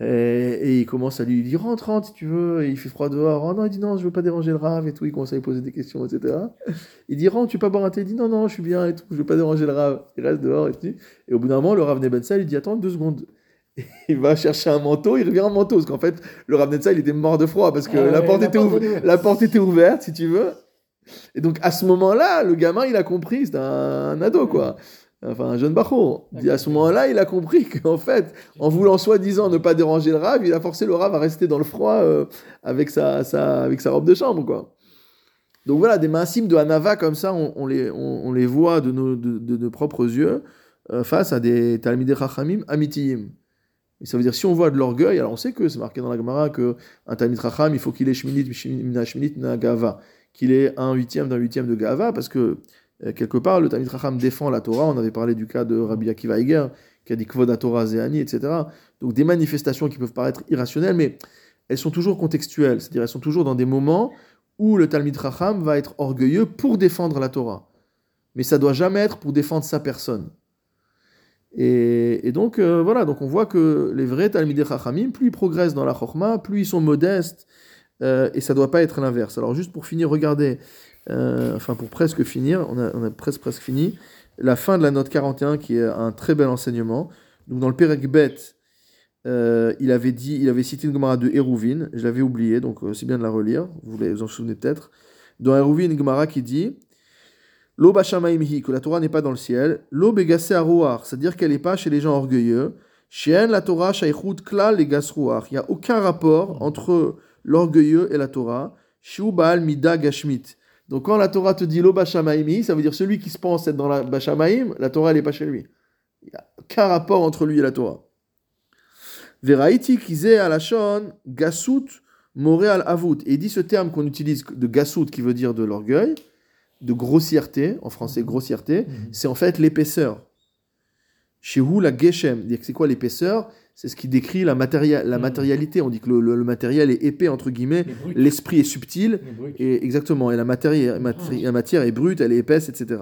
Et, et il commence à lui dire rentre, rentre si tu veux. Et il fait froid dehors. Oh non, il dit non, je veux pas déranger le Rav et tout. Il commence à lui poser des questions, etc. Il dit rentre, tu veux pas boire un thé? Il dit non, non, je suis bien et tout, je veux pas déranger le Rav. Il reste dehors et tout. Et au bout d'un moment, le Rav Ben Sal il dit attends deux secondes. Il va chercher un manteau, il revient en manteau, parce qu'en fait, le Rav Sal il était mort de froid parce que Ah ouais, la, porte était ouverte. la porte était ouverte, si tu veux. Et donc à ce moment-là, le gamin, il a compris, c'est un, ado, quoi. Enfin, un jeune bacho. À ce moment-là, il a compris qu'en fait, en voulant soi-disant ne pas déranger le rave, il a forcé le rave à rester dans le froid euh, avec, sa, sa, avec sa robe de chambre, quoi. Donc voilà, des massimes de Hanava comme ça, on, on les, on, on les voit de nos, de, propres yeux euh, face à des Talmidei Chachamim amitiyim. Et ça veut dire, si on voit de l'orgueil, alors on sait que c'est marqué dans la Gemara que un Talmid Chacham, il faut qu'il ait Shminit, Mina Shminit, Mina Gava, qu'il ait un huitième d'un huitième de Gava, parce que euh, quelque part, le Talmid Chacham défend la Torah. On avait parlé du cas de Rabbi Akiva Eger, qui a dit Kvod Torah Zéani, etc. Donc des manifestations qui peuvent paraître irrationnelles, mais elles sont toujours contextuelles, c'est-à-dire elles sont toujours dans des moments où le Talmid Chacham va être orgueilleux pour défendre la Torah. Mais ça doit jamais être pour défendre sa personne. Et, donc, euh, voilà, donc on voit que les vrais Talmidei Chachamim, plus ils progressent dans la Chorma, plus ils sont modestes, euh, et ça doit pas être l'inverse. Alors, juste pour finir, regardez, euh, enfin, pour presque finir, on a, presque, presque fini, la fin de la note 41 qui est un très bel enseignement. Donc, dans le Perek Bet, euh, il avait dit, il avait cité une Gemara de Hérouvin, je l'avais oublié, donc euh, c'est bien de la relire, vous vous en souvenez peut-être. Dans Hérouvin, une Gemara qui dit L'eau bashamaimhi, que la Torah n'est pas dans le ciel. L'eau begassé arouar, c'est-à-dire qu'elle n'est pas chez les gens orgueilleux. Shien la Torah shaychut klal et gasrouar. Il n'y a aucun rapport entre l'orgueilleux et la Torah. Mida gashmit. Donc quand la Torah te dit l'eau bashamaimhi, ça veut dire celui qui se pense être dans la bashamaim, la Torah elle n'est pas chez lui. Il n'y a aucun rapport entre lui et la Torah. Veraiti kizé alashon gasut moré al avut. Et il dit ce terme qu'on utilise de gasut qui veut dire de l'orgueil de grossièreté, en français grossièreté, c'est en fait l'épaisseur. Chez vous, la geshem, c'est quoi l'épaisseur? C'est ce qui décrit la, matéria- la Mhm. matérialité. On dit que le, le- le matériel est épais, entre guillemets, l'esprit est subtil, et exactement, et la matière, matéri- la matière est brute, elle est épaisse, etc.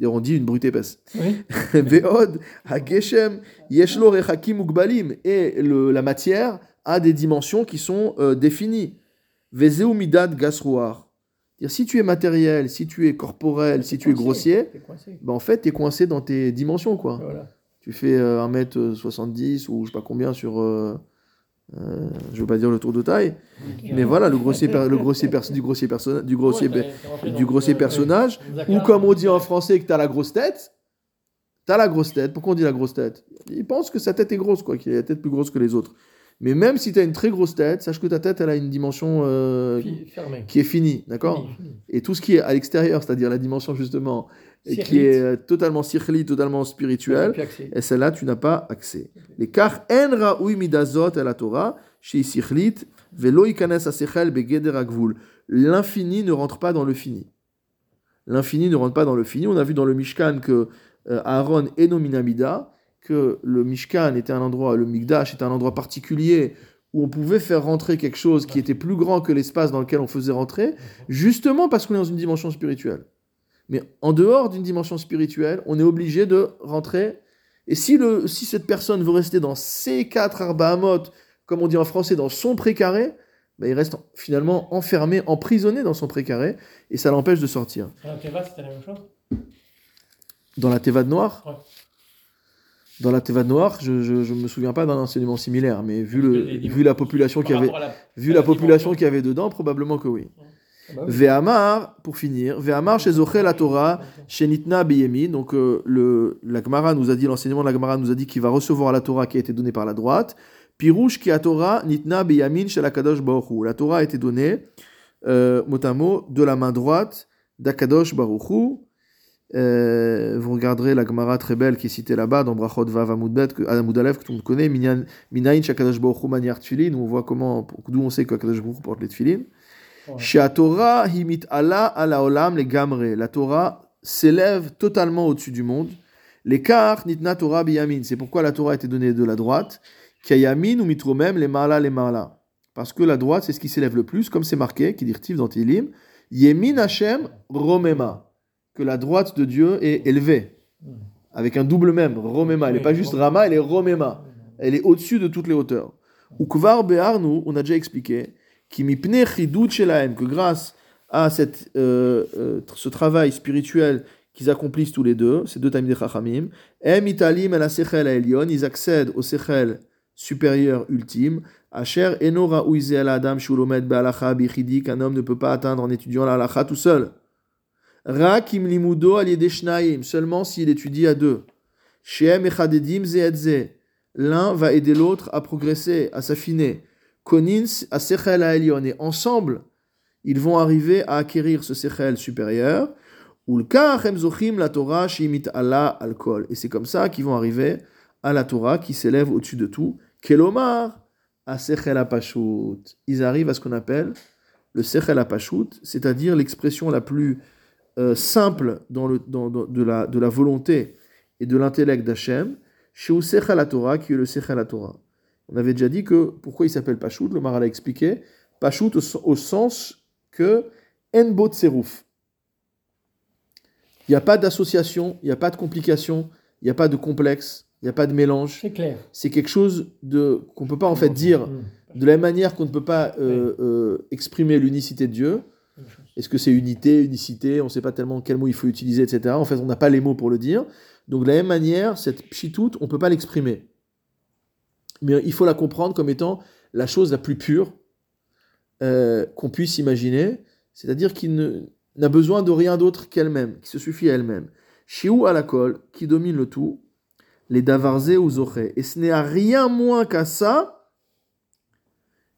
D'ailleurs, on dit une brute épaisse. Oui. Ve'od, ha-geshem, yeshlo rechakim ugbalim. Et le- la matière a des dimensions qui sont euh, définies. Vezeu midad. C'est-à-dire, si tu es matériel, si tu es corporel, si tu es grossier, ben en fait, tu es coincé dans tes dimensions. quoi. Voilà. Tu fais euh, 1m70 ou je sais pas combien sur. euh, euh, je veux pas dire le tour de taille, mais voilà, le grossier, le grossier du grossier, perso- du grossier, du grossier euh, personnage. D'accord. Ou comme on dit en français que tu as la grosse tête, T'as la grosse tête. Pourquoi on dit la grosse tête? Il pense que sa tête est grosse, quoi, qu'il a la tête plus grosse que les autres. Mais même si tu as une très grosse tête, sache que ta tête, elle a une dimension euh, qui est finie, d'accord? Et tout ce qui est à l'extérieur, c'est-à-dire la dimension justement, et qui est euh, totalement cirli, totalement accès. et celle-là, tu n'as pas accès. Les car en raoui midazot la Torah, chez velo ikanes asechel begeder agvul. L'infini ne rentre pas dans le fini. L'infini ne rentre pas dans le fini. On a vu dans le Mishkan que euh, Aaron est nominamida, que le Mishkan était un endroit, le Migdash était un endroit particulier où on pouvait faire rentrer quelque chose qui était plus grand que l'espace dans lequel on faisait rentrer, justement parce qu'on est dans une dimension spirituelle. Mais en dehors d'une dimension spirituelle, on est obligé de rentrer. Et si, le, si cette personne veut rester dans ses quatre arbahamot, comme on dit en français, dans son précaré, ben, il reste finalement enfermé, emprisonné dans son précaré, et ça l'empêche de sortir. Alors, Teva, c'était la même chose? Dans la Teva de Noir? Ouais. Dans la Teva de Noir, je ne me souviens pas d'un enseignement similaire, mais vu, Parce le, vu la population qu'il y avait, la- vu à la la population dimension. qu'il y avait dedans, probablement que oui. Bah oui. Ve'amar, pour finir, Ve'amar chez Zoché la Torah, chez Nitna Beyemin. Donc, euh, le, la Gemara nous a dit, l'enseignement de la Gemara nous a dit qu'il va recevoir la Torah qui a été donnée par la droite. Pirouche qui a Torah, Nitna Beyamin chez la Kadosh Baruch Hu. La Torah a été donnée, euh, mot à mot, de la main droite d'Akadosh Baruch Hu. Euh, vous regarderez la Gemara très belle qui est citée là-bas dans Brachot Vav Amud Bet, que- tout le monde connaît, Minayin Shakadosh Baruch Hu Maniar Tfilin, où on voit comment, d'où on sait qu'Akadosh Baruch Hu porte les Tfilin. Torah himit Allah ala olam les gamre. La Torah s'élève totalement au-dessus du monde. L'écart nitna Torah biyamin. C'est pourquoi la Torah a été donnée de la droite. Kayamin ou mitromem les mala les mala. Parce que la droite, c'est ce qui s'élève le plus, comme c'est marqué, qui dit dans Tilim. Yemin Hashem romema. Que la droite de Dieu est élevée. Avec un double même, romema. Elle n'est pas juste rama, elle est romema. Elle est au-dessus de toutes les hauteurs. Ou kvar on a déjà expliqué, qui mipne chidut que grâce à cette, ce travail spirituel qu'ils accomplissent tous les deux, ces deux tamid chachamim, em italim el asechel elyon, ils accèdent au sechel supérieur ultime, asher eno raouize el adam shulomed be'alacha bichidi, qu'un homme ne peut pas atteindre en étudiant la halacha tout seul. Ra kim limudo al seulement s'il étudie à deux. Shem echadedim ze. L'un va aider l'autre à progresser, à s'affiner. Konins à. Et ensemble, ils vont arriver à acquérir ce Sechel supérieur. La Torah Allah alcool. Et c'est comme ça qu'ils vont arriver à la Torah qui s'élève au-dessus de tout. Kelomar à Apashut. Ils arrivent à ce qu'on appelle le Sechel Apashut, c'est-à-dire l'expression la plus euh, simple de la volonté et de l'intellect d'Hachem, chez Sechel la Torah, qui est le Sechel la Torah. On avait déjà dit que pourquoi il s'appelle Pashut, le Maral a expliqué. Pashut au, sen- au sens que Enbot Seruf. Il n'y a pas d'association, il n'y a pas de complication, il n'y a pas de complexe, il n'y a pas de mélange. C'est clair. C'est quelque chose de qu'on ne peut pas en fait dire Mm. de la même manière qu'on ne peut pas euh, euh, exprimer l'unicité de Dieu. Est-ce que c'est unité, unicité? On ne sait pas tellement quel mot il faut utiliser, etc. En fait, on n'a pas les mots pour le dire. Donc, de la même manière, cette pchitout, on ne peut pas l'exprimer. Mais il faut la comprendre comme étant la chose la plus pure euh, qu'on puisse imaginer, c'est-à-dire qu'il n'a besoin de rien d'autre qu'elle-même, qui se suffit à elle-même. Shiou à la colle, qui domine le tout, les davarzé ou zoché. Et ce n'est à rien moins qu'à ça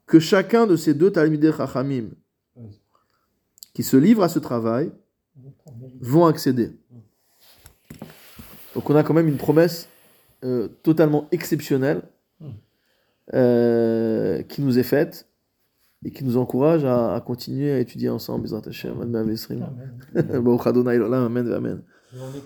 que chacun de ces deux talmidei chachamim qui se livrent à ce travail vont accéder. Donc on a quand même une promesse euh, totalement exceptionnelle euh, qui nous est faite et qui nous encourage à, à continuer à étudier ensemble. Hashem. Amen. Adonai L'Olam, Amen, Amen. Des